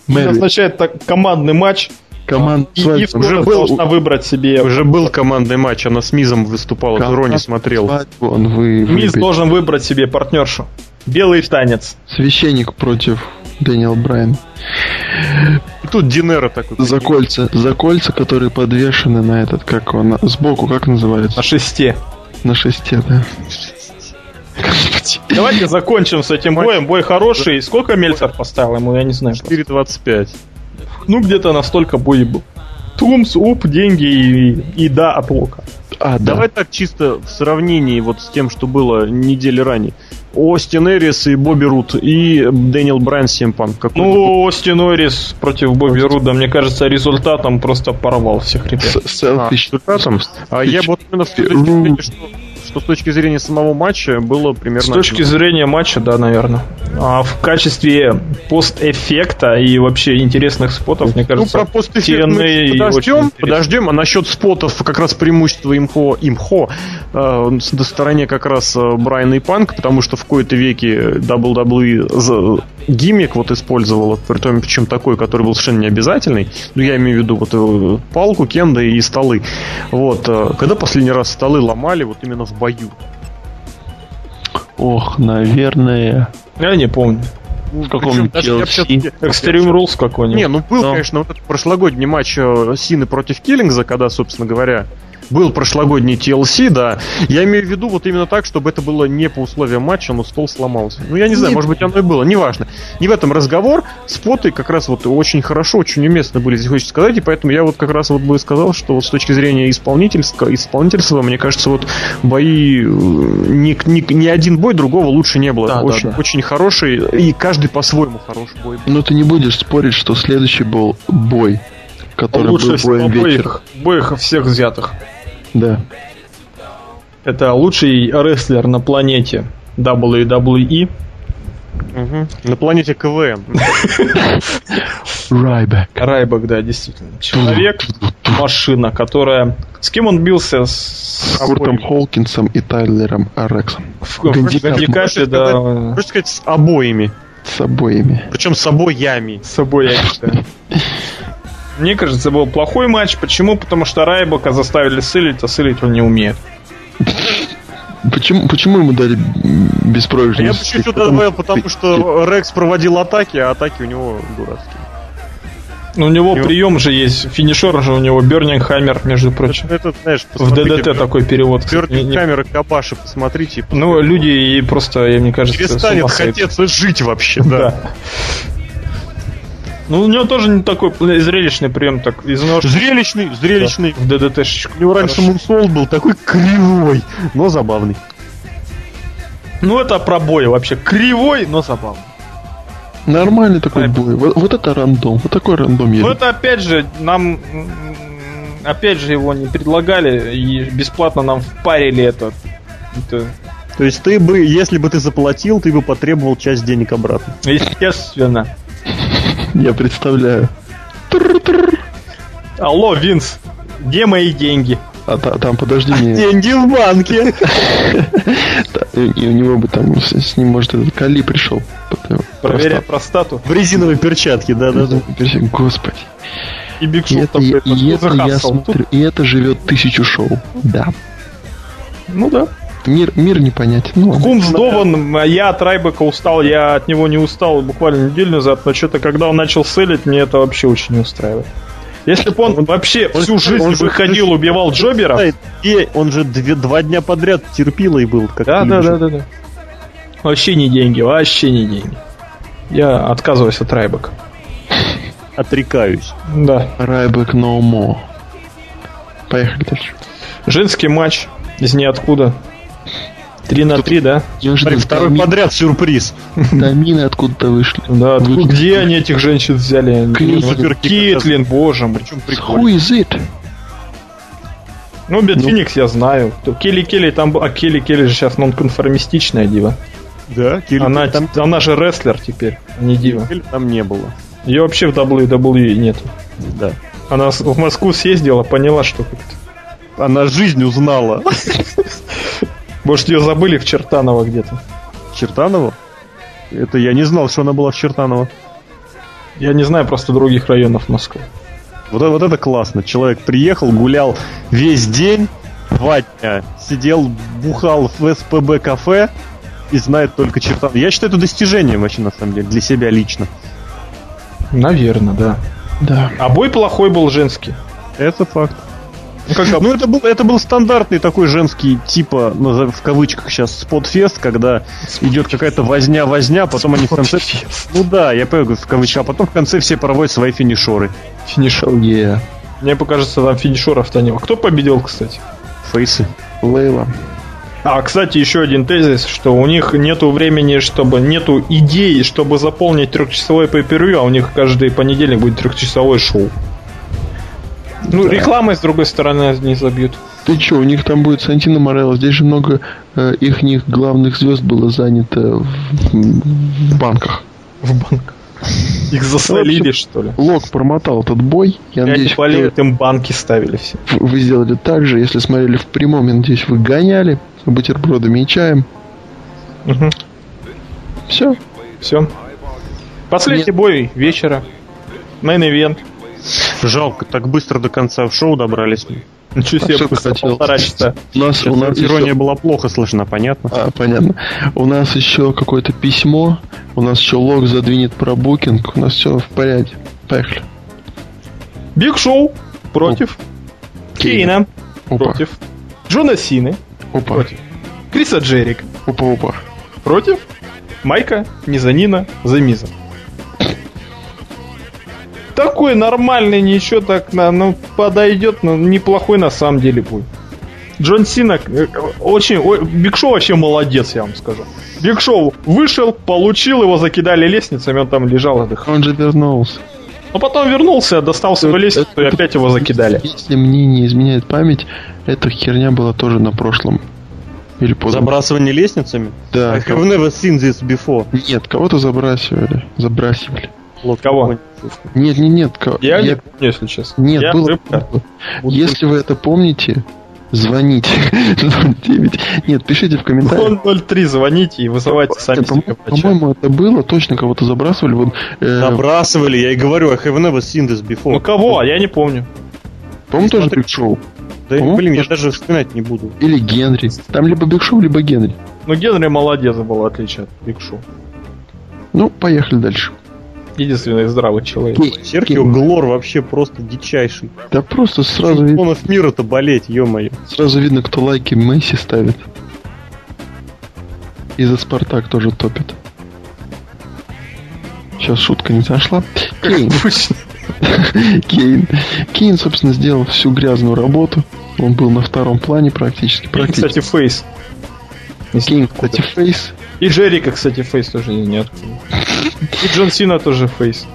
Это означает так, командный матч. команд И, и Уже был- должна выбрать себе. Уже был командный матч, она с Мизом выступала, Команд- Рони смотрел. свадьбу он вы, выберет. должен выбрать себе партнершу. Белый танец. Священник против Дэниел Брайан. И тут Динера такой. За кольца. За кольца, которые подвешены на этот, как он, сбоку, как называется? На шесте. На шесте, да. [LAUGHS] Давайте закончим с этим боем. Бой хороший. Сколько Мельцер поставил ему, я не знаю. 4.25. Ну, где-то настолько бой был. Тумс, уп, деньги и, и да от Лока. А, да. Давай так чисто в сравнении вот с тем, что было недели ранее. Остин Эрис и Бобби Рут и Дэниел Брайан. Какой Ну, Остин Орис против Бобби Руда, мне кажется, результатом просто порвал всех ребят. С- Селфиш. результатом. А я вот именно с зрения, что, что с точки зрения самого матча было примерно... С точки зрения матча, да, наверное. А в качестве постэффекта и вообще интересных спотов, мне Ну, кажется, про постэффект мы подождем, подождем, а насчет спотов как раз преимущество имхо, имхо э, на стороне как раз э, Брайана и Панк, потому что в кои-то веке WWE гиммик вот использовала, притом причем такой, который был совершенно не обязательный, ну я имею в виду вот э, палку, кенда и столы. Вот, э, когда последний раз столы ломали вот именно в бою? Ох, наверное. Я не помню. В каком Extreme Rules какой-нибудь. Не, ну был, Да. конечно, вот этот прошлогодний матч э, Сины против Киллингза, когда, собственно говоря, был прошлогодний TLC, да. Я имею в виду вот именно так, чтобы это было не по условиям матча, но стол сломался. Ну, я не знаю, Нет. может быть, оно и было, неважно. Не в этом разговор. Споты как раз вот очень хорошо, очень уместно были, здесь хочется сказать, и поэтому я вот как раз вот бы сказал, что вот с точки зрения исполнительска, исполнительства, мне кажется, вот бои, э, ни, ни, ни один бой другого лучше не было. Да, да, очень, да. очень хороший, и каждый по-своему хороший бой. Ну ты не будешь спорить, что следующий был бой, который Лучше был вечера. обоих, обоих всех взятых. Да. Это лучший рестлер на планете WWE. Мгм. На планете КВМ. Райбек. Райбек, да, действительно. Человек, машина, которая... С кем он бился? С... С Куртом Холкинсом и Тайлером Арексом. Гандикапе, да. Можно сказать, с обоими. С обоими. Причем с обоями. С обоями, да. Мне кажется, был плохой матч. Почему? Потому что Райбока заставили сылить, а сылить он не умеет. Почему, почему ему дали беспроигрышный Я бы чуть-чуть добавил, потому что Рекс проводил атаки, а атаки у него дурацкие. Ну, у него Его... прием же есть, финишер же у него, Бернинг Хаммер, между прочим. Это, это знаешь, в ДДТ такой перевод. Бернинг Хаммер и Кабаши, посмотрите. Ну, люди и просто, я мне кажется, Перестанет хотеться жить вообще, да. да. Ну, у него тоже не такой зрелищный прием, так из нож. Зрелищный, зрелищный. Да, в ДДТ. У него раньше Мунсол был такой кривой, но забавный. Ну, это пробой вообще. Кривой, но забавный. Нормальный такой бой. Вот, вот это рандом. Вот такой рандом есть. Ну это опять же, нам опять же его не предлагали и бесплатно нам впарили это. это... То есть ты бы, если бы ты заплатил, ты бы потребовал часть денег обратно. Естественно. Я представляю. Алло, Винс, где мои деньги? А та, там, подожди, не... [LAUGHS] Деньги в банке. [LAUGHS] И у него бы там, с ним, может, этот Кали пришел. Проверять простату. В резиновой перчатке, да-да-да. [LAUGHS] Господи. И Биг Шоу такой, и это я смотрю, и это живет тысячу шоу. Да. Ну да. Мир, мир не понятен. Ну, Кум сдован, а я от Райбека устал, я от него не устал буквально неделю назад, но что-то, когда он начал селить, мне это вообще очень не устраивает. Если бы он, он вообще он, всю жизнь он выходил, же, убивал джоберов... И он же две, два дня подряд терпилой был. Как да, да, да, да, да. Вообще не деньги, вообще не деньги. Я отказываюсь от Райбека. Отрекаюсь. Да. Райбек no more. Поехали дальше. Женский матч из ниоткуда. 3 на 3, да? Смотри, второй тамин... подряд сюрприз. Тамины откуда-то вышли. Да, откуда, где они этих женщин взяли? Кейтлин, боже мой. Причем прикольно. Who is it? Ну, Бет ну. Я знаю. Келли Келли там... А Келли Келли же сейчас нонконформистичная дива. Да, Келли она, там... она же рестлер теперь, а не дива. Келли там не было. Ее вообще в WWE нет. Да. Она в Москву съездила, поняла, что как-то. Она жизнь узнала. [LAUGHS] Может, ее забыли в Чертаново где-то. Чертаново? Это я не знал, что она была в Чертаново. Я не знаю просто других районов Москвы. Вот, вот это классно. Человек приехал, гулял весь день, два дня, сидел, бухал в СПБ кафе и знает только Чертаново. Я считаю это достижением вообще, на самом деле, для себя лично. Наверное, да. Да. А бой плохой был женский. Это факт. Ну, как, ну это был, это был стандартный такой женский, типа, ну, в кавычках сейчас, спотфест, когда идет какая-то возня-возня, потом они в конце... Ну да, я понял, в кавычках, а потом в конце все проводят свои финишоры. Финишор, yeah. Мне покажется, там финишеров-то не Кто победил, кстати? Фейсы. Лейла. А, кстати, еще один тезис, что у них нету времени, чтобы нету идеи, чтобы заполнить трехчасовой пейпервью, а у них каждый понедельник будет трехчасовое шоу. Ну, да. рекламой, с другой стороны, не забьют. Ты что, у них там будет Сантино Морелло. Здесь же много э, их главных звезд было занято в, в банках. В банках. Их засолили, что ли? Лок промотал этот бой. Я, я надеюсь, болею, вы... им банки ставили все. Вы сделали так же. Если смотрели в прямом, я надеюсь, вы гоняли бутербродами и чаем. Угу. Все. Все. Последний Нет. бой вечера. Мейн-ивент. Жалко, так быстро до конца в шоу добрались. Ничего себе, быстро, полтора часа. У нас, у нас ирония еще... была плохо слышна, понятно? А, понятно. У нас еще какое-то письмо, у нас еще лог задвинет про букинг, у нас все в порядке. Поехали. Биг Шоу против Оп. Кейна Опа. против Джона Сины Опа. против Криса Джерик Опа, опа. против Майка Мизанина Замиза такой нормальный, ничего так, ну, подойдет, но неплохой на самом деле будет. Джон Сина э, очень... Биг Шоу вообще молодец, я вам скажу. Биг Шоу вышел, получил, его закидали лестницами, он там лежал отдыхал. Он же вернулся. Но потом вернулся, достал свою лестницу и опять его закидали. Если мне не изменяет память, эта херня была тоже на прошлом. Или позже. Забрасывание лестницами? Да. I have never seen this before. Нет, кого-то забрасывали. Забрасивали. Вот кого? Нет, нет, нет. Я, я не помню, если честно. Нет, я было, было. Если вы это помните, Звоните. [LAUGHS] 09. Нет, пишите в комментариях. 003 звоните и вызывайте сами Нет, себе по- По-моему, это было, точно кого-то забрасывали. Вот, э, Забрасывали, я и говорю, I have never seen this before. Ну кого? Я не помню. по-моему, тоже смотри. Биг Шоу. Да, По-моему, блин, я даже вспоминать не буду. Или Генри. Там либо Биг Шоу, либо Генри. Ну Генри молодец был, отличие от Биг Шоу. Ну, поехали дальше. Единственный здравый человек. Серхио Глор вообще просто дичайший. Да просто сразу, ви- Чемпионов мира-то болеть, ё-моё. сразу видно, кто лайки Месси ставит. И за Спартак тоже топит. Сейчас шутка не зашла. Кейн. [LAUGHS] Кейн. Кейн, собственно, сделал всю грязную работу. Он был на втором плане практически. Практически. кстати, face. Кейн, кстати, face. И Джерика, кстати, face тоже нет. И Джон Сина тоже face.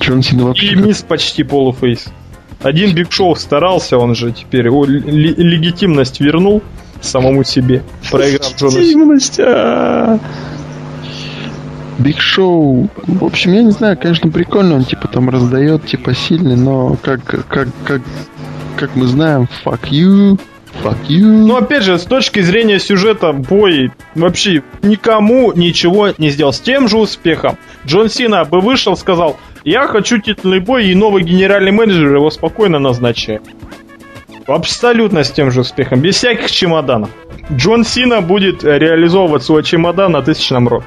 Джон Сина И вообще... Миз почти полу face. Один Биг Шоу старался, он же теперь о, легитимность вернул самому себе, проиграв Джону Сину. Интимность, а. Биг Шоу. В общем, я не знаю, конечно, прикольно, он типа там раздает, типа сильный, но как, как, как, как мы знаем, fuck you, fuck you. Но опять же, с точки зрения сюжета, бой вообще никому ничего не сделал. С тем же успехом. Джон Сина бы вышел, сказал, я хочу титульный бой, и новый генеральный менеджер его спокойно назначает. Абсолютно с тем же успехом, без всяких чемоданов. Джон Сина будет э, реализовывать свой чемодан на тысячном ро.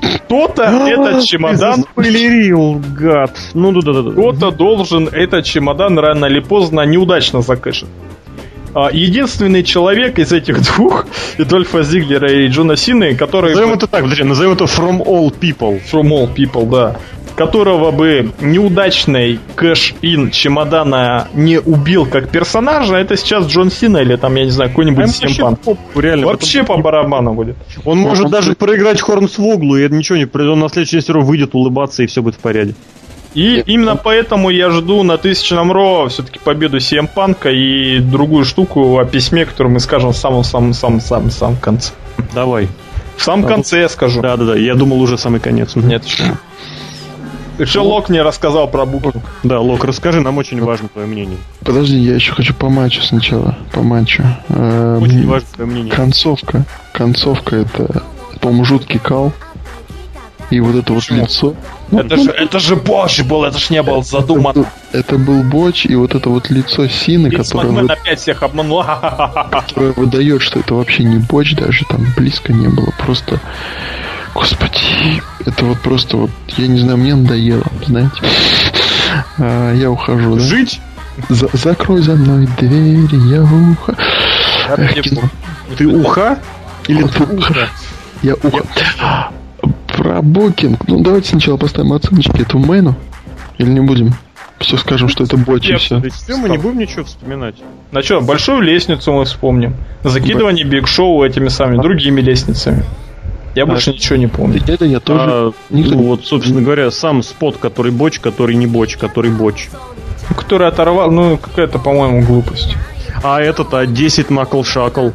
Кто-то этот чемодан Спойлерил, гад. Ну да да да. кто-то должен этот чемодан рано или поздно неудачно закэшить. А, Единственный человек из этих двух, и Дольфа Зиглера и Джона Сины, который... Назовем это так, подожди, назовем это From All People. From all people, да. Которого бы неудачный кэш-ин чемодана не убил как персонажа, это сейчас Джон Сина или там, я не знаю, какой-нибудь Прям Симпан. вообще реально. Вообще по барабану будет. Он может Он- даже проиграть Хорнсвоглу, и это ничего не произойдет. Он на следующий серию выйдет улыбаться, и все будет в порядке. И именно поэтому я жду на тысячном Ро все-таки победу CM Панка и другую штуку о письме, которую мы скажем в самом-самом-самом-самом конце. Давай. В самом конце я скажу. Да, да, да. Я думал уже самый конец. Нет, еще. Еще Лок мне рассказал про букву. Да, Лок, расскажи, нам очень важно твое мнение. Подожди, я еще хочу по матчу сначала. По матчу. Эм, Очень важно твое мнение. Концовка. Концовка это, по-моему, жуткий кал. И вот это вот Почему? лицо. Ну, Это же, это же позже был, это ж не был задуман. Это был Боч, и вот это вот лицо Сины, которое, вы- опять всех обманул. [LAUGHS] Которое выдает, что это вообще не Боч, даже там близко не было. Просто, господи, это вот просто вот, я не знаю, мне надоело, знаете. А, я ухожу, да? Жить? За- закрой за мной дверь, я ухожу. Эх, кино. Ты уха? Или Вот ты уха? Я ухо. Про букинг. Ну, давайте сначала поставим оценочки этому мэну. Или не будем? Все скажем, что это боч и все. Мы не будем ничего вспоминать. Ну что, большую лестницу мы вспомним. Закидывание Биг Шоу этими самыми другими лестницами. Я больше ничего не помню. Это я тоже. А, никто ну вот, собственно говоря, сам спот, который боч, который не боч, который боч. Который оторвал, ну, какая-то, по-моему, глупость. А этот, а 10 накл шакл.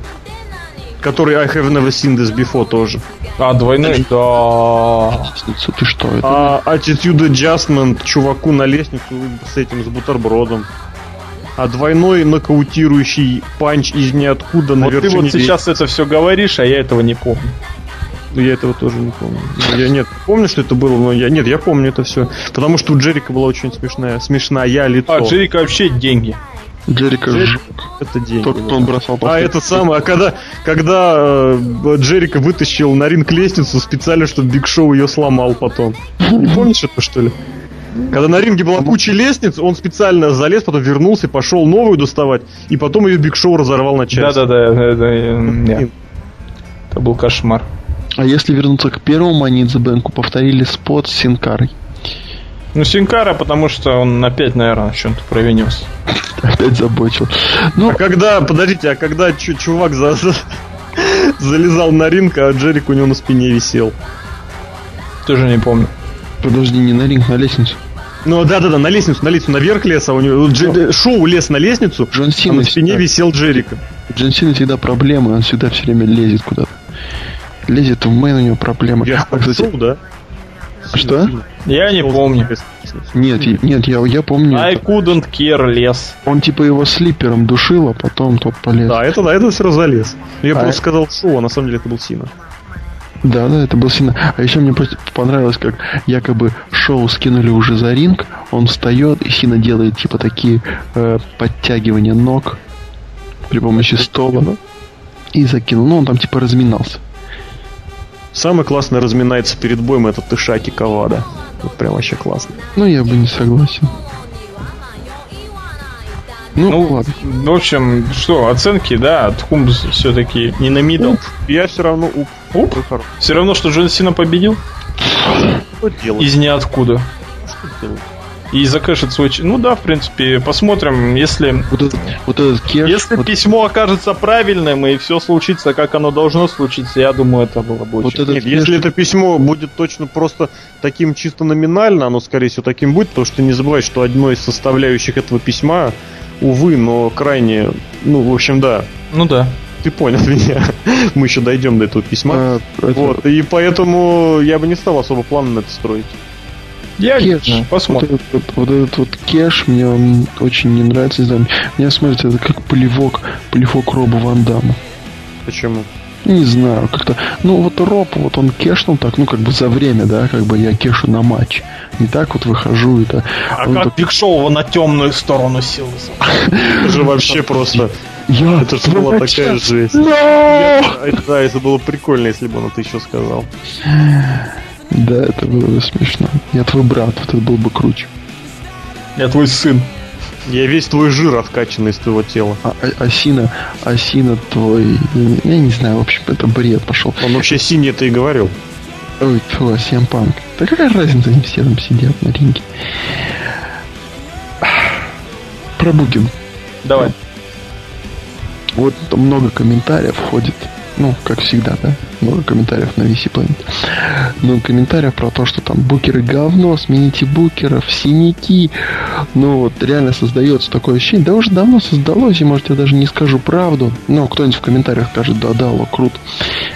Который I have never seen this before тоже. А, двойной? Да. Лестницу, Ты что? Это... А attitude adjustment чуваку на лестницу с этим, с бутербродом. А двойной нокаутирующий панч из ниоткуда на Вот ты вершине вот сейчас это все говоришь, а я этого не помню. Ну, Я этого тоже не помню. Ну, Я нет, помню, что это было, но я нет, я помню это все. Потому что у Джерика была очень смешная, смешная лицо. А, Джерика вообще деньги. Джерика Джерик- Это деньги. Тот, кто он бросал А это самое, а когда, когда э, Джерика вытащил на ринг лестницу специально, чтобы Биг Шоу ее сломал потом. Не помнишь это, что ли? Когда на ринге была куча лестниц, он специально залез, потом вернулся, пошел новую доставать, и потом ее Биг Шоу разорвал на части. Да-да-да, это, э, это был кошмар. А если вернуться к первому Money in the Bank у, повторили spot с Син Карой. Ну, Син Кара, потому что он опять, наверное, в чем-то провинился. Опять забочил. Ну, А когда, подождите, а когда чу- чувак за- за- залезал на ринг, а Джерик у него на спине висел? Тоже не помню. подожди, не на ринг, на лестницу. Ну да-да-да, на лестницу, на лестницу, наверх лез, а у него Дже- Шоу лез на лестницу, Джон а на спине всегда- висел Джерика. Джон Сина всегда проблемы, он всегда все время лезет куда-то. Лезет в мэн, у него проблемы. Я А, кстати, Шоу, да? Что? Я не помню. Нет, нет, я, я помню. I это. couldn't care less. Он типа его слипером душил, а потом тот полез. Да, это да, это все залез. Я А просто сказал шоу, а на самом деле это был Сина. Да, да, это был сильно. А еще мне просто понравилось, как якобы шоу скинули уже за ринг, он встает, и Сина делает типа такие э, подтягивания ног при помощи стола. И закинул. Ну, он там типа разминался. Самый классно разминается перед боем это Тошиаки Кавада. Вот прям вообще классно. Ну, я бы не согласен. Ну, Ну, ладно. в общем, что, оценки, да, thumbs все-таки не на middle. Я все равно up. Up. Все равно, что Джон Сина победил Что делать? из ниоткуда. Что делать? И закэшит свой... Ну да, в принципе, посмотрим, если... Вот этот, вот этот cash. Если вот, письмо окажется правильным и все случится, как оно должно случиться, я думаю, это было бы вот очень... этот Нет, cash- если это письмо будет точно просто таким чисто номинально, оно скорее всего таким будет, потому что не забывай, что одной из составляющих этого письма, увы, но крайне, ну, в общем, да, Ну да. ты понял [LAUGHS] меня. Мы еще дойдем до этого письма. а, это- Вот, и поэтому я бы не стал особо планы на это строить. Я не Кеш. Вот посмотрим. этот, вот, вот этот вот кеш мне он очень не нравится. Не знаю, мне смотрится это как плевок, плевок Роба Ван Дамма. Почему? Не знаю, как-то. Ну, вот Роб, вот он кешнул так, ну, как бы за время, да, как бы я кешу на матч. Не так вот выхожу это. А он как так, Биг Шоу его на темную сторону силился? [LAUGHS] Это же вообще просто... я Это же была такая жесть. Да, это было прикольно, если бы он это еще сказал. Да, это было бы смешно. Я твой брат, это был бы круче. Я твой сын. Я весь твой жир откачанный из твоего тела. А, а- Асина, Асина твой, я не знаю, в общем, это бред пошел. Он вообще синий это и говорил. Ой, фу, Асиан Панк. Да какая разница, они все там сидят на ринге. Про. Давай. Вот там много комментариев входит. Ну, как всегда, да? Много комментариев на VC Planet. Ну, комментариев про то, что там букеры говно, смените букеров, синяки. Ну, вот реально создается такое ощущение. Да уже давно создалось, и, может, я даже не скажу правду. Но кто-нибудь в комментариях скажет, да, да, о, круто.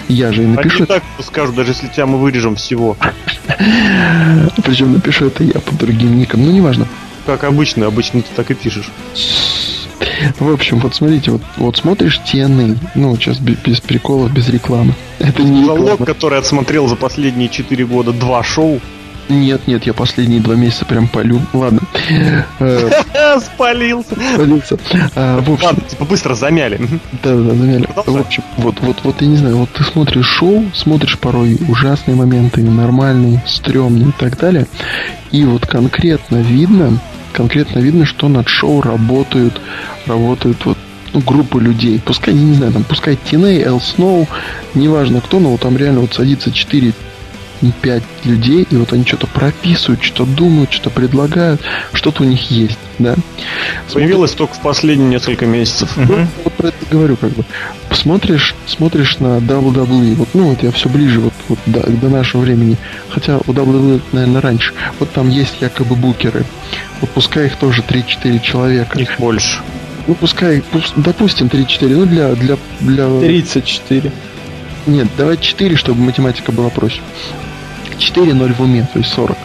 Я же и напишу Они так скажут, даже если тебя мы вырежем всего. [LAUGHS] Причем напишу это я под другим ником. Ну, неважно. Как обычно, обычно ты так и пишешь. В общем, вот смотрите, вот, вот смотришь TNA, ну, сейчас без, без приколов, без рекламы. Это не Залог, реклама. который отсмотрел за последние 4 года два шоу. Нет, нет, я последние два месяца прям полю. Ладно. Э, Спалился. полился. А, Ладно, типа быстро замяли. Да, да, замяли. В общем, вот, вот, вот, я не знаю, вот ты смотришь шоу, смотришь порой ужасные моменты, нормальные, стрёмные и так далее. И вот конкретно видно, конкретно видно, что над шоу работают, работают вот ну, группы людей. Пускай, не знаю, там, пускай Тиней, Эл Сноу, неважно кто, но вот там реально вот садится 4 5 людей, и вот они что-то прописывают, что-то думают, что-то предлагают, что-то у них есть, да. Появилось только в последние несколько месяцев. Ну, вот про это говорю, как бы. Смотришь, смотришь на WWE, вот, ну, вот я все ближе вот, вот до, до нашего времени. Хотя у WWE, наверное, раньше. Вот там есть якобы букеры. Вот пускай их тоже 3-4 человека. Их больше. Ну, пускай, пус- допустим, 3-4. Ну, для, для, для... 34. Нет, давай 4, чтобы математика была проще. 4 0 в уме, то есть 40.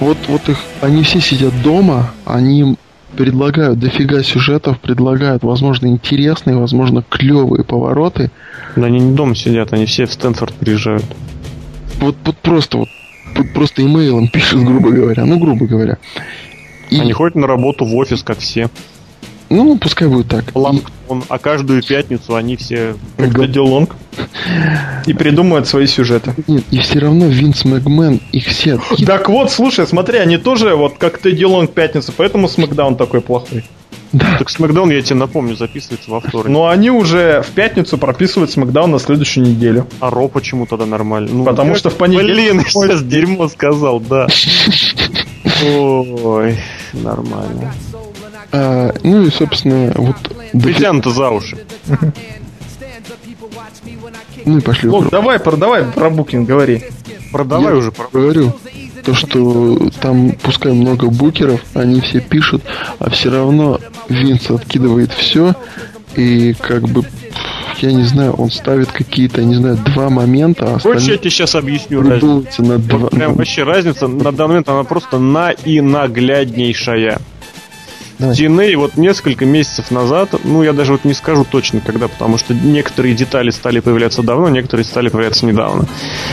Вот, вот их, они все сидят дома, они предлагают дофига сюжетов, предлагают, возможно, интересные, возможно, клевые повороты. Но они не дома сидят, они все в Стэнфорд приезжают. Вот, вот просто вот, вот просто имейлом пишут, грубо говоря, ну, грубо говоря. И, Они ходят на работу в офис, как все. Ну, пускай будет так. Планктон. А каждую пятницу они все... Как Га- Дэдди Лонг. И придумывают свои сюжеты. Нет, и все равно Винс Макмен их все. Так вот, слушай, смотри, они тоже вот как Тедди Лонг пятница, поэтому Смакдаун такой плохой. Да, Так Смакдаун, я тебе напомню, записывается во вторник. Но они уже в пятницу прописывают Смакдаун на следующую неделю. А Ро почему тогда нормально? Ну, Потому что в понедельник- Блин, сейчас дерьмо сказал, да. [LAUGHS] Ой, нормально. А, ну и, собственно, вот... Притянуто за уши. Ну и пошли. Лок, давай, про, давай про букинг говори. Продавай Я уже. про- Говорю, то, что там пускай много букеров, они все пишут, а все равно Винс откидывает все, и как бы я не знаю, он ставит какие-то, не знаю, два момента, а Хочешь, я тебе сейчас объясню разницу? На два... вот прям вообще разница на данный момент, она просто на и нагляднейшая. Давай. TNA вот несколько месяцев назад, ну я даже вот не скажу точно когда, потому что некоторые детали стали появляться давно, некоторые стали появляться недавно.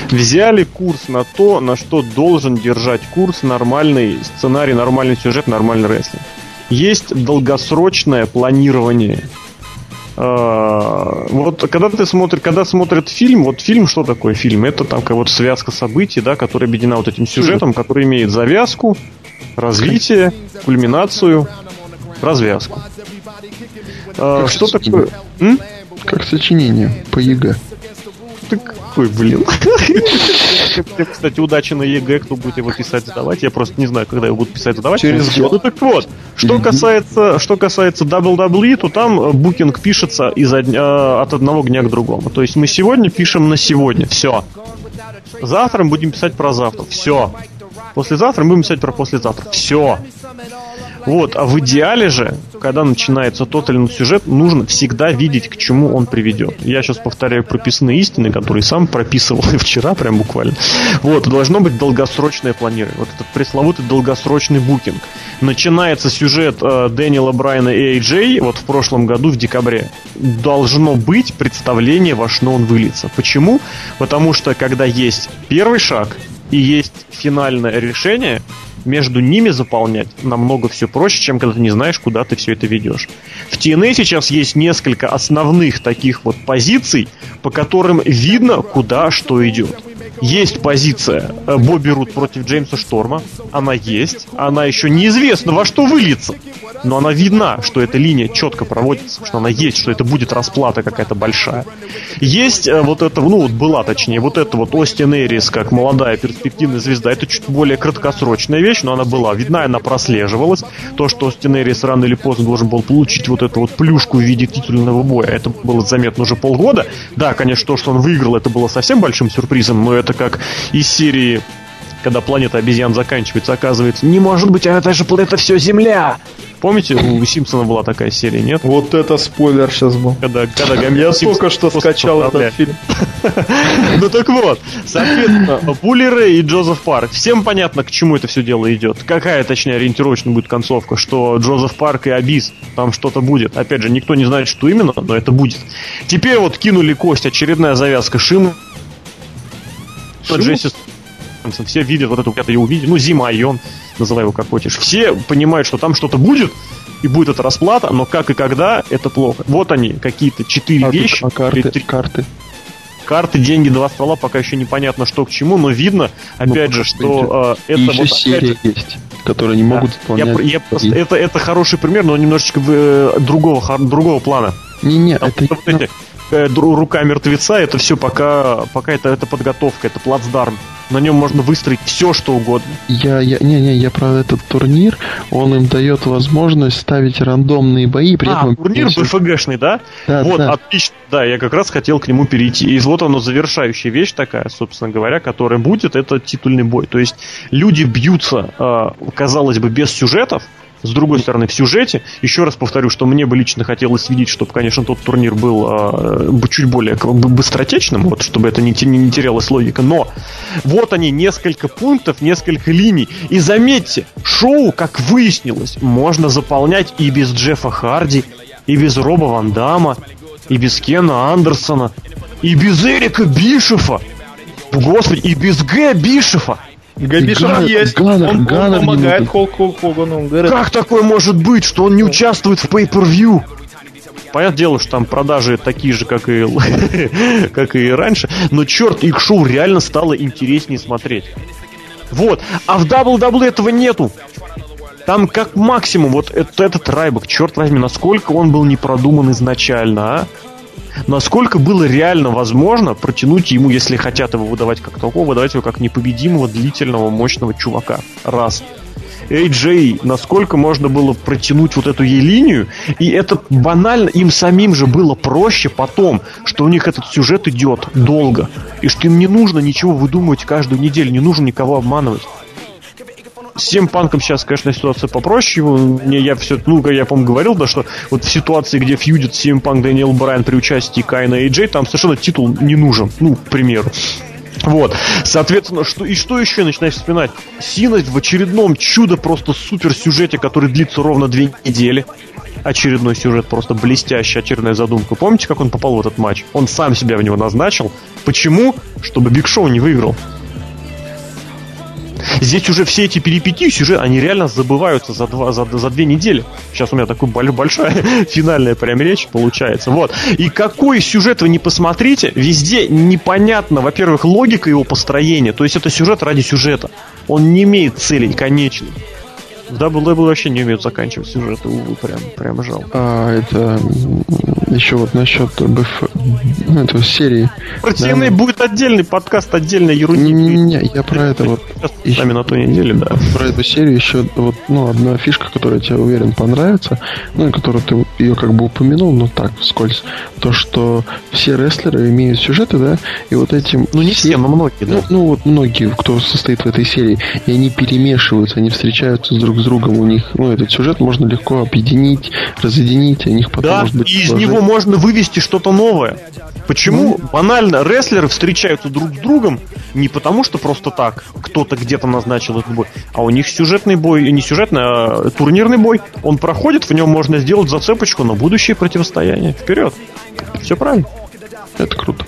Взяли курс на то, на что должен держать курс нормальный сценарий, нормальный сюжет, нормальный рестлинг. Есть долгосрочное планирование а, вот когда ты смотришь, когда смотрит фильм, вот фильм, что такое фильм? Это там как вот связка событий, да, которая объединена вот этим сюжетом, который имеет завязку, развитие, кульминацию, развязку. А, что такое? М? Как сочинение по ЕГЭ. Ты какой, блин. Кстати, удачи на ЕГЭ, кто будет его писать, задавать. Я просто не знаю, когда его будут писать, задавать. Через год. Ну так вот, что касается, что касается WWE, то там э, booking пишется из э, от одного дня к другому. То есть мы сегодня пишем на сегодня. Все. Завтра мы будем писать про завтра. Все. Послезавтра мы будем писать про послезавтра. Все. Вот, а в идеале же, когда начинается тот или иной сюжет, нужно всегда видеть, к чему он приведет. Я сейчас повторяю прописанные истины, которые сам прописывал вчера, прям буквально. Вот, должно быть долгосрочное планирование. Вот этот пресловутый долгосрочный букинг. Начинается сюжет э, Дэниела Брайана и AJ вот в прошлом году в декабре. Должно быть представление, во что он выльется. Почему? Потому что когда есть первый шаг и есть финальное решение, между ними заполнять намного все проще, чем когда ты не знаешь, куда ты все это ведешь. В TNA сейчас есть несколько основных таких вот позиций, по которым видно, куда что идет. Есть позиция э, Бобби Рут против Джеймса Шторма. Она есть. Она еще неизвестно во что выльется. Но она видна, что эта линия четко проводится, что она есть, что это будет расплата какая-то большая. Есть э, вот это, ну вот была точнее, вот это вот Остин Эрис как молодая перспективная звезда. Это чуть более краткосрочная вещь, но она была видна, она прослеживалась. То, что Остин Эрис рано или поздно должен был получить вот эту вот плюшку в виде титульного боя, это было заметно уже полгода. Да, конечно, то, что он выиграл, это было совсем большим сюрпризом, но это это как из серии когда планета обезьян заканчивается, оказывается, не может быть, а это же планета все Земля. Помните, у Симпсона была такая серия, нет? Вот это спойлер сейчас был. Когда, когда Я только что скачал этот фильм. [LAUGHS] Ну так вот, соответственно, Рэй и Джозеф Парк. Всем понятно, к чему это все дело идет. Какая, точнее, ориентировочная будет концовка, что Джозеф Парк и Абис, там что-то будет. Опять же, никто не знает, что именно, но это будет. Теперь вот кинули кость, очередная завязка Зимы что Джесси все видят вот эту, я увидел, ну, Зима Айон, называй его как хочешь. Все понимают, что там что-то будет, и будет эта расплата, но как и когда, это плохо. Вот они, какие-то четыре а вещи. А карты, три... карты. Карты, деньги, два ствола, пока еще непонятно, что к чему, но видно, ну, опять ну, же, что э, это и вот... серия же, есть, которые не могут да, Я, я просто, это, это хороший пример, но немножечко э, другого, другого плана. Не-не, это... Вот эти, рука мертвеца, это все пока, пока это, это подготовка, это плацдарм. На нем можно выстроить все, что угодно. Я, я, не, не, я про этот турнир, он им дает возможность ставить рандомные бои, при а, этом... турнир БФГшный, да? Да, Вот, да. отлично, да, я как раз хотел к нему перейти. И вот оно, завершающая вещь такая, собственно говоря, которая будет, это титульный бой. То есть люди бьются, а, казалось бы, без сюжетов, с другой стороны, в сюжете, еще раз повторю, что мне бы лично хотелось видеть, чтобы, конечно, тот турнир был э, чуть более быстротечным, вот, чтобы это не, не, не терялась логика. Но вот они, несколько пунктов, несколько линий. И заметьте, шоу, как выяснилось, можно заполнять и без Джеффа Харди, и без Роба Ван Дамма, и без Кена Андерсона, и без Эрика Бишефа. Господи, и без Г. Бишефа. Габишев есть. Ганнер, он, Ганнер он помогает Холку Хогану. Как такое может быть, что он не участвует в pay-per-view? Понятное дело, что там продажи такие же, как и, [LAUGHS] как и раньше, но черт, их шоу реально стало интереснее смотреть. Вот. А в WWE этого нету. Там как максимум вот этот, этот Райбок, черт возьми, насколько он был не продуман изначально, а? Насколько было реально возможно протянуть ему, если хотят его выдавать как такого, выдавать его как непобедимого, длительного, мощного чувака. Раз. AJ, насколько можно было протянуть вот эту ей линию, и это банально им самим же было проще потом, что у них этот сюжет идет долго, и что им не нужно ничего выдумывать каждую неделю, не нужно никого обманывать. С тем панком сейчас, конечно, ситуация попроще. Мне я все, ну, я, по-моему, говорил, да, что вот в ситуации, где фьюдит Punk Дэниел Брайан при участии Кайна и Джей, там совершенно титул не нужен, ну, к примеру. Вот, соответственно, что, и что еще начинаешь вспоминать? Сина в очередном чудо просто супер сюжете, который длится ровно две недели. Очередной сюжет, просто блестящий, очередная задумка. Помните, как он попал в этот матч? Он сам себя в него назначил. Почему? Чтобы Биг Шоу не выиграл. Здесь уже все эти перипетии сюжет, они реально забываются за, два, за, за две недели. Сейчас у меня такая большая [LAUGHS] финальная прям речь получается. Вот. И какой сюжет вы не посмотрите, везде непонятно, во-первых, логика его построения. То есть это сюжет ради сюжета. Он не имеет цели конечной. В WWE вообще не умеют заканчивать сюжеты, увы, прям, прям жалко. А, это еще вот насчет БФ... Ну, этого серии. Про TNA да, будет отдельный подкаст, отдельная ерунда. Не-не-не, я про это вот... Еще, на той неделе, да. Про эту серию еще вот, ну, одна фишка, которая тебе, уверен, понравится, ну, и которую ты ее как бы упомянул, но так, вскользь, то, что все рестлеры имеют сюжеты, да, и вот этим... Ну, не все, все но многие, да. Ну, ну, вот многие, кто состоит в этой серии, и они перемешиваются, они встречаются с друг с другом, у них, ну, этот сюжет можно легко объединить, разъединить, и у них потом да, может быть... и из него можно вывести что-то новое. Почему ну, банально рестлеры встречаются друг с другом не потому, что просто так кто-то где-то назначил этот бой, а у них сюжетный бой, не сюжетный, а турнирный бой. Он проходит, в нем можно сделать зацепочку на будущее противостояние. Вперед! Все правильно. Это круто.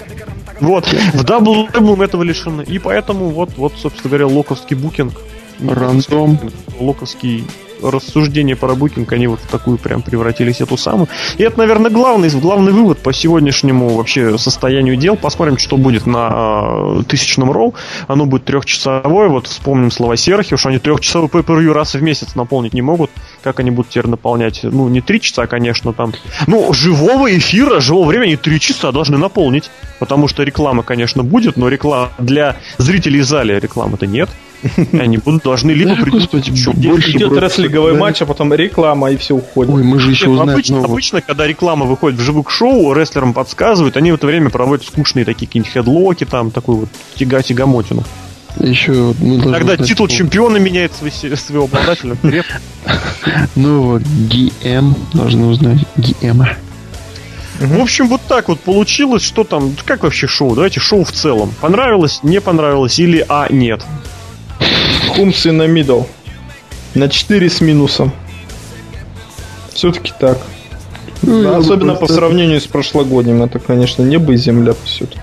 Вот. В WWE этого лишены. И поэтому вот, вот, собственно говоря, локовский букинг. Рандом. Локовский рассуждения про букинг, они вот в такую прям превратились эту самую. И это, наверное, главный, главный вывод по сегодняшнему вообще состоянию дел. Посмотрим, что будет на э, тысячном роу. Оно будет трехчасовое. Вот вспомним слова Серхи, что они трехчасовой pay раз в месяц наполнить не могут. Как они будут теперь наполнять? Ну, не три часа, конечно, там. Ну, живого эфира, живого времени три часа должны наполнить. Потому что реклама, конечно, будет, но реклама для зрителей в зале рекламы-то нет. Они будут должны либо придумать... Больше идет рестлинговый матч, а потом реклама, и все уходит. Ой, мы же еще узнаем обычно, обычно, когда реклама выходит в живых шоу, рестлерам подсказывают, они в это время проводят скучные такие какие-нибудь хедлоки, там, такую вот тяга-тягамотину. Еще мы Тогда знать, титул чемпиона меняет своего обладателя. [LAUGHS] Ну вот, ГМ должны узнать. ГМ. В общем, вот так вот получилось. Что там? Как вообще шоу? Давайте шоу в целом. Понравилось, не понравилось или а нет? Хумсы на мидл. На 4 с минусом. Все-таки так. Ну, да, особенно по сравнению с прошлогодним. Это, конечно, небо и земля все-таки.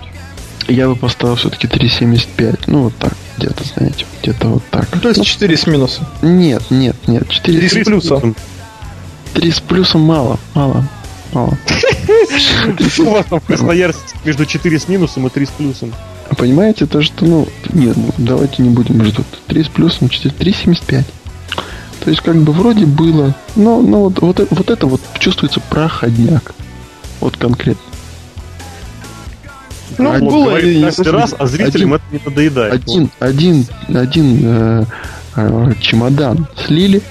Я бы поставил все-таки 3.75. Ну, вот так, где-то, знаете, где-то вот так. Ну, то есть 4 с минусом? Нет, нет, нет. 4 3 с плюсом. 3 с плюсом мало, мало, мало. [LAUGHS] У вас там в между 4 с минусом и 3 с плюсом. Понимаете, то, что, ну, нет, ну, давайте не будем ждать. 3 с плюсом, 4, 3,75. То есть, как бы, вроде было, но, но вот, вот, вот это вот чувствуется проходняк. Вот конкретно. Ну, один, было и раз, а зрителям один, это не надоедает. Один, вот. один, один э, э, чемодан слили,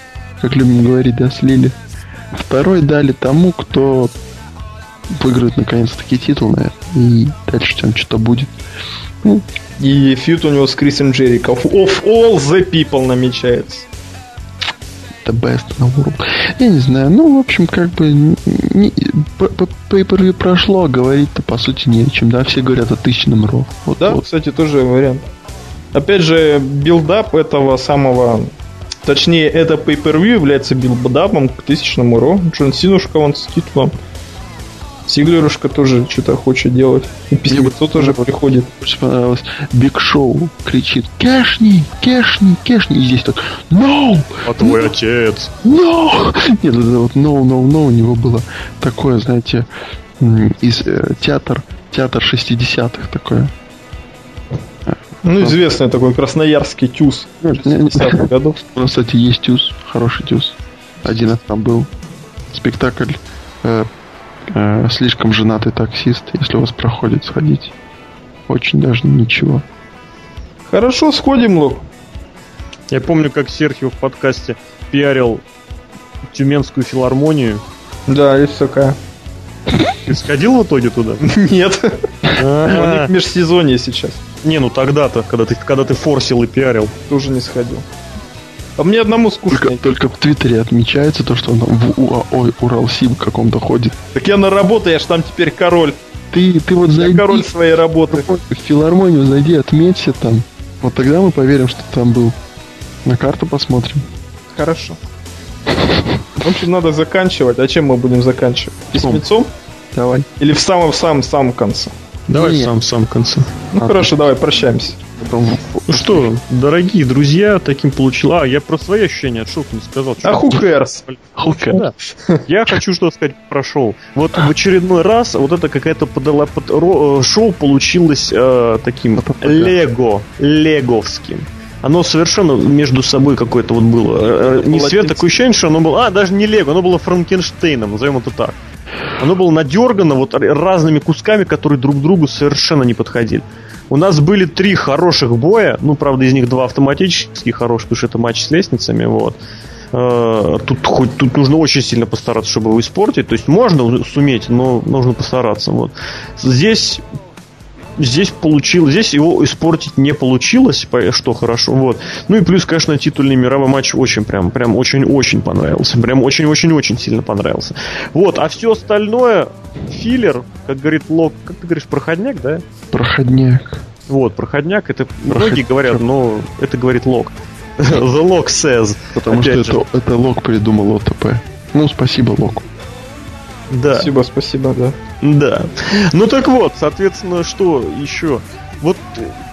как любим говорить, да, слили. Второй дали тому, кто выиграет наконец-таки титул, наверное. И дальше там что-то будет. И feud у него с Крисом Джериком. Of all the people намечается. The best на world. Я не знаю, ну, в общем, как бы по прошло, а говорить-то по сути не о чем, да, все говорят о тысячном Raw. Вот, да, вот. кстати, тоже вариант. Опять же, build-up этого самого Точнее, это pay-per-view является build-up ом к тысячному Raw. Джон Синушка он с титулом. Сиглерушка тоже что-то хочет делать. И письмецо тоже приходит. Очень понравилось. Биг Шоу кричит Кэшни, Кэшни, Кэшни. И здесь так No! А твой no! отец? No! Нет, это вот No, No, No у него было такое, знаете, из э, театр, театр 60-х такое. Ну, известный такой красноярский тюз. Нет, не, не, годов. У нас, кстати, есть тюз, хороший тюз. Один там был. Спектакль э, э, слишком женатый таксист, если у вас проходит, сходить. Очень даже ничего. Хорошо, сходим, Лук. Я помню, как Серхио в подкасте пиарил Тюменскую филармонию. Да, есть такая. Ты сходил в итоге туда? Нет. А. У них межсезонье сейчас. Не, ну тогда-то, когда ты, когда ты форсил и пиарил. Тоже не сходил. А мне одному скучно. Только, только в Твиттере отмечается то, что он в УАО Уралсиб каком-то ходит. Так я на работу, я ж там теперь король. Ты, ты вот зайди... Я король своей работы. В филармонию зайди, отметься там. Вот тогда мы поверим, что ты там был. На карту посмотрим. Хорошо. В общем, надо заканчивать. А чем мы будем заканчивать? Письмецом? Давай. Или в самом-самом-самом конце? Давай в самом-самом конце. Ну а хорошо, ты... давай прощаемся. Потом... Ну что, дорогие друзья, таким получил. А, я про свои ощущения от шоу не сказал. А cares? Да. Я хочу что сказать про шоу. Вот в очередной раз вот это какая-то подала под... Э, шоу получилось э, таким лего, леговским оно совершенно между собой какое-то вот было. Э, не свет, такое ощущение, что оно было... А, даже не Лего, оно было Франкенштейном, назовем это так. Оно было надергано вот разными кусками, которые друг другу совершенно не подходили. У нас были три хороших боя, ну, правда, из них два автоматически хороших, потому что это матч с лестницами, вот. Э, тут хоть тут нужно очень сильно постараться, чтобы его испортить. То есть можно суметь, но нужно постараться. Вот. Здесь здесь получилось, здесь его испортить не получилось, что хорошо, вот. Ну и плюс, конечно, титульный мировой матч очень прям, прям очень-очень понравился, прям очень-очень-очень сильно понравился. Вот, а все остальное, филлер, как говорит Лок, как ты говоришь, проходняк, да? Проходняк. Вот, проходняк, это Проход... многие говорят, но это говорит Лок. [LAUGHS] The Log says. Потому что это, это Лок придумал ОТП. Ну, спасибо Локу. Да. Спасибо, спасибо, да. Да. Ну так вот, соответственно, что еще? Вот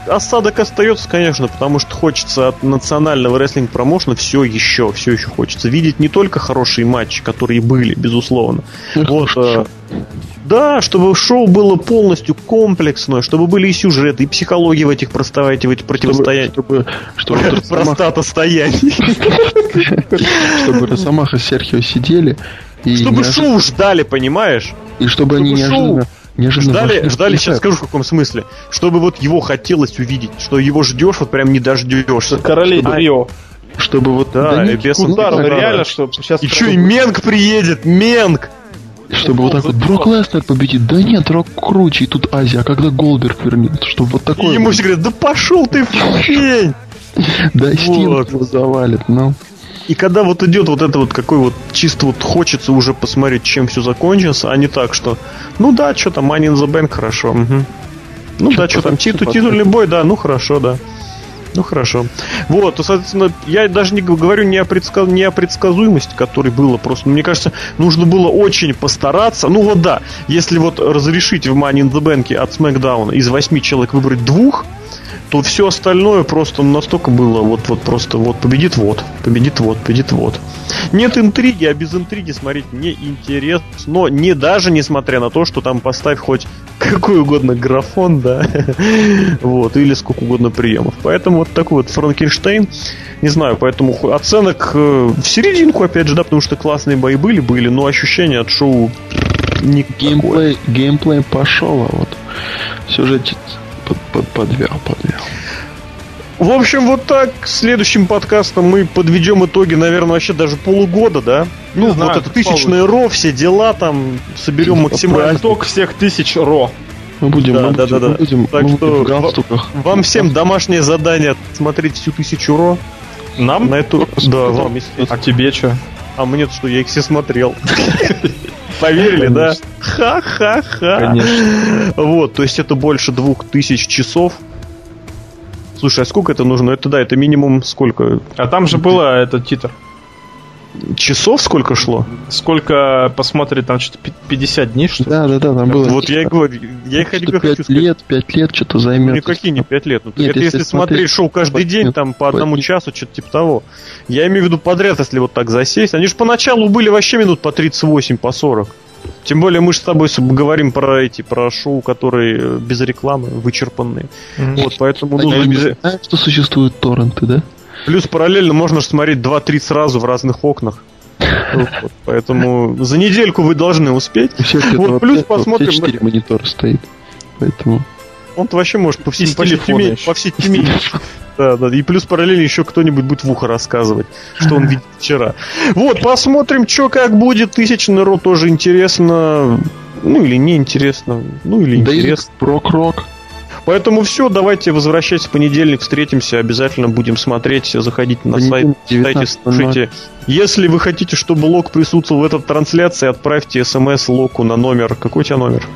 осадок остается, конечно, потому что хочется от национального рестлинг промоушена все еще, все еще хочется видеть не только хорошие матчи, которые были, безусловно. Вот, э, да, чтобы шоу было полностью комплексное, чтобы были и сюжеты, и психология в этих проставать, в этих противостояниях. Чтобы, чтобы, [LAUGHS] чтобы Простата стояний. [LAUGHS] Чтобы Росомаха и Серхио сидели и чтобы неожиданно... шоу ждали, понимаешь? И чтобы, чтобы они неожиданно... Неожиданно ждали, ждали, сейчас скажу в каком смысле. Чтобы вот его хотелось увидеть, что его ждешь, вот прям не дождешься. Королей а, Рио. Чтобы вот... Да, да без ударов, реально, что сейчас... Еще и Менг приедет, Менг! Чтобы вот так вот Брок Лестер победит. Да нет, Рок круче, и тут Азия. А когда Голдберг вернется? Чтобы вот такое... И ему все говорят, да пошел ты в [LAUGHS] хрень! Да, Стинг его завалит, ну... И когда вот идет вот это вот какой вот чисто вот хочется уже посмотреть, чем все закончится, а не так, что ну да, что там Money in the Bank, хорошо. Угу. Ну да, что там, титул, титульный бой, да, ну хорошо, да. Ну хорошо. Вот, соответственно, я даже не говорю не о, предсказ... не о предсказуемости, которой было. Просто, мне кажется, нужно было очень постараться. Ну вот да, если вот разрешить в Money in the Bank от SmackDown из восьми человек выбрать двух, то все остальное просто настолько было вот, вот просто вот победит вот, победит вот, победит вот. Нет интриги, а без интриги смотреть не интересно, но не даже несмотря на то, что там поставь хоть какой угодно графон, да, [LAUGHS] вот, или сколько угодно приемов. Поэтому вот такой вот Франкенштейн, не знаю, поэтому оценок э, в серединку, опять же, да, потому что классные бои были, были, но ощущения от шоу никакое. Геймплей, геймплей пошел, а вот сюжет под, под, подвял, подвял. В общем, вот так. Следующим подкастом мы подведем итоги, наверное, вообще даже полугода, да? Ну, знаю, вот это тысячное РО, все дела там, соберем максимально. Итог всех тысяч РО. Мы будем, да, мы да, будем, да, да. Мы будем, так мы что будем в вам всем домашнее задание смотреть всю тысячу РО. Нам? На эту... Да, вам, А тебе что? А мне что, я их все смотрел. [LAUGHS] Поверили, да? Ха-ха-ха. Конечно. Вот, то есть это больше двух тысяч часов. Слушай, а сколько это нужно? Это да, это минимум сколько? А там же было этот титр. Часов сколько шло? Сколько посмотрели, там что-то 50 дней, что ли? Да, да, да, там было. Вот я и говорю, я их хочу 5 лет, 5 лет что-то займет. Ну, никакие не 5 лет. Ну, Нет, это если, если смотреть шоу каждый день, там по одному часу, что-то типа того. Я имею в виду подряд, если вот так засесть. Они же поначалу были вообще минут по 38, по 40. Тем более мы же с тобой говорим про эти, про шоу, которые э, без рекламы, вычерпанные. Mm-hmm. Вот, поэтому... Ну, без... знаешь, что существуют торренты, да? Плюс параллельно можно смотреть 2-3 сразу в разных окнах. Вот, поэтому за недельку вы должны успеть. Вот, плюс посмотрим... 4 монитора стоит. Поэтому... Он-то вообще может по, всей, по, всей по всей теме. Да, да. И плюс параллельно еще кто-нибудь будет в ухо рассказывать, что он видел вчера. Вот, посмотрим, что как будет. Тысячный рот тоже интересно. Ну или не интересно. Ну или да интересно. Прок-рок. Поэтому все, давайте возвращайтесь в понедельник, встретимся, обязательно будем смотреть, заходите на сайт, читайте, слушайте. Если вы хотите, чтобы Лок присутствовал в этой трансляции, отправьте смс Локу на номер. Какой у тебя номер?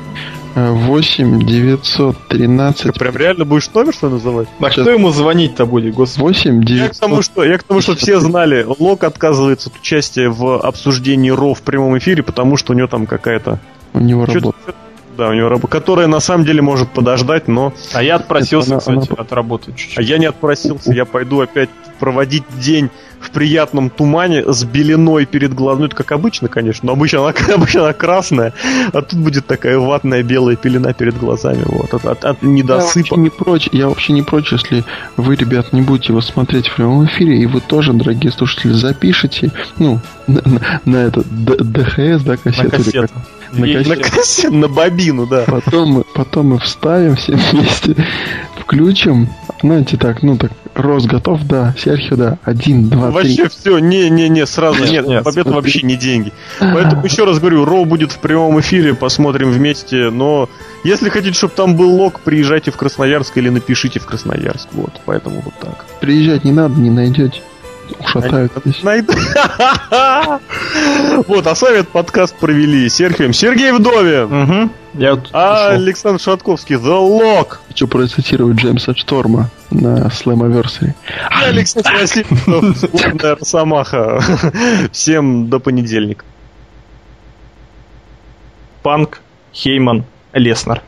8 913. Ты прям реально будешь номер что называть? А кто ему звонить-то будет, господи? 8 900... Я к тому, что, я к тому, что все знали, Лок отказывается от участия в обсуждении РО в прямом эфире, потому что у него там какая-то... У него работа. Да, у него работа, которая на самом деле может подождать, но... А я отпросился, Это кстати, она... от работы чуть-чуть. А я не отпросился, я пойду опять проводить день в приятном тумане с беленой перед глазами. Ну, это как обычно, конечно, но обычно она, [LAUGHS] обычно она красная, а тут будет такая ватная белая пелена перед глазами. Вот, от, от, от недосыпа. Я вообще не прочь, я вообще не прочь, если вы, ребят, не будете его смотреть в прямом эфире, и вы тоже, дорогие слушатели, запишите, ну, [LAUGHS] на, на, на это ДХС, да, кассету. На кассету. На, на, кассету, на бобину, да. Потом мы, потом мы вставим все вместе, включим, знаете, так, ну так, Рос готов, да, Серхио, да, один, два, Вообще три. Вообще все, не-не-не, сразу нет, нет, нет победа вообще не деньги. Поэтому еще раз говорю, Роу будет в прямом эфире, посмотрим вместе, но если хотите, чтобы там был лог, приезжайте в Красноярск или напишите в Красноярск, вот, поэтому вот так. Приезжать не надо, не найдете. Ушатают Найду. [LAUGHS] Вот, а с вами этот подкаст провели Серхием Сергей Вдовин. Я а Александр Шатковский, The Lock. Хочу процитировать Джеймса Шторма на Slammiversary. И Алексей Васильев, Росомаха. [LAUGHS] Всем до понедельника. Панк, Хейман, Леснер.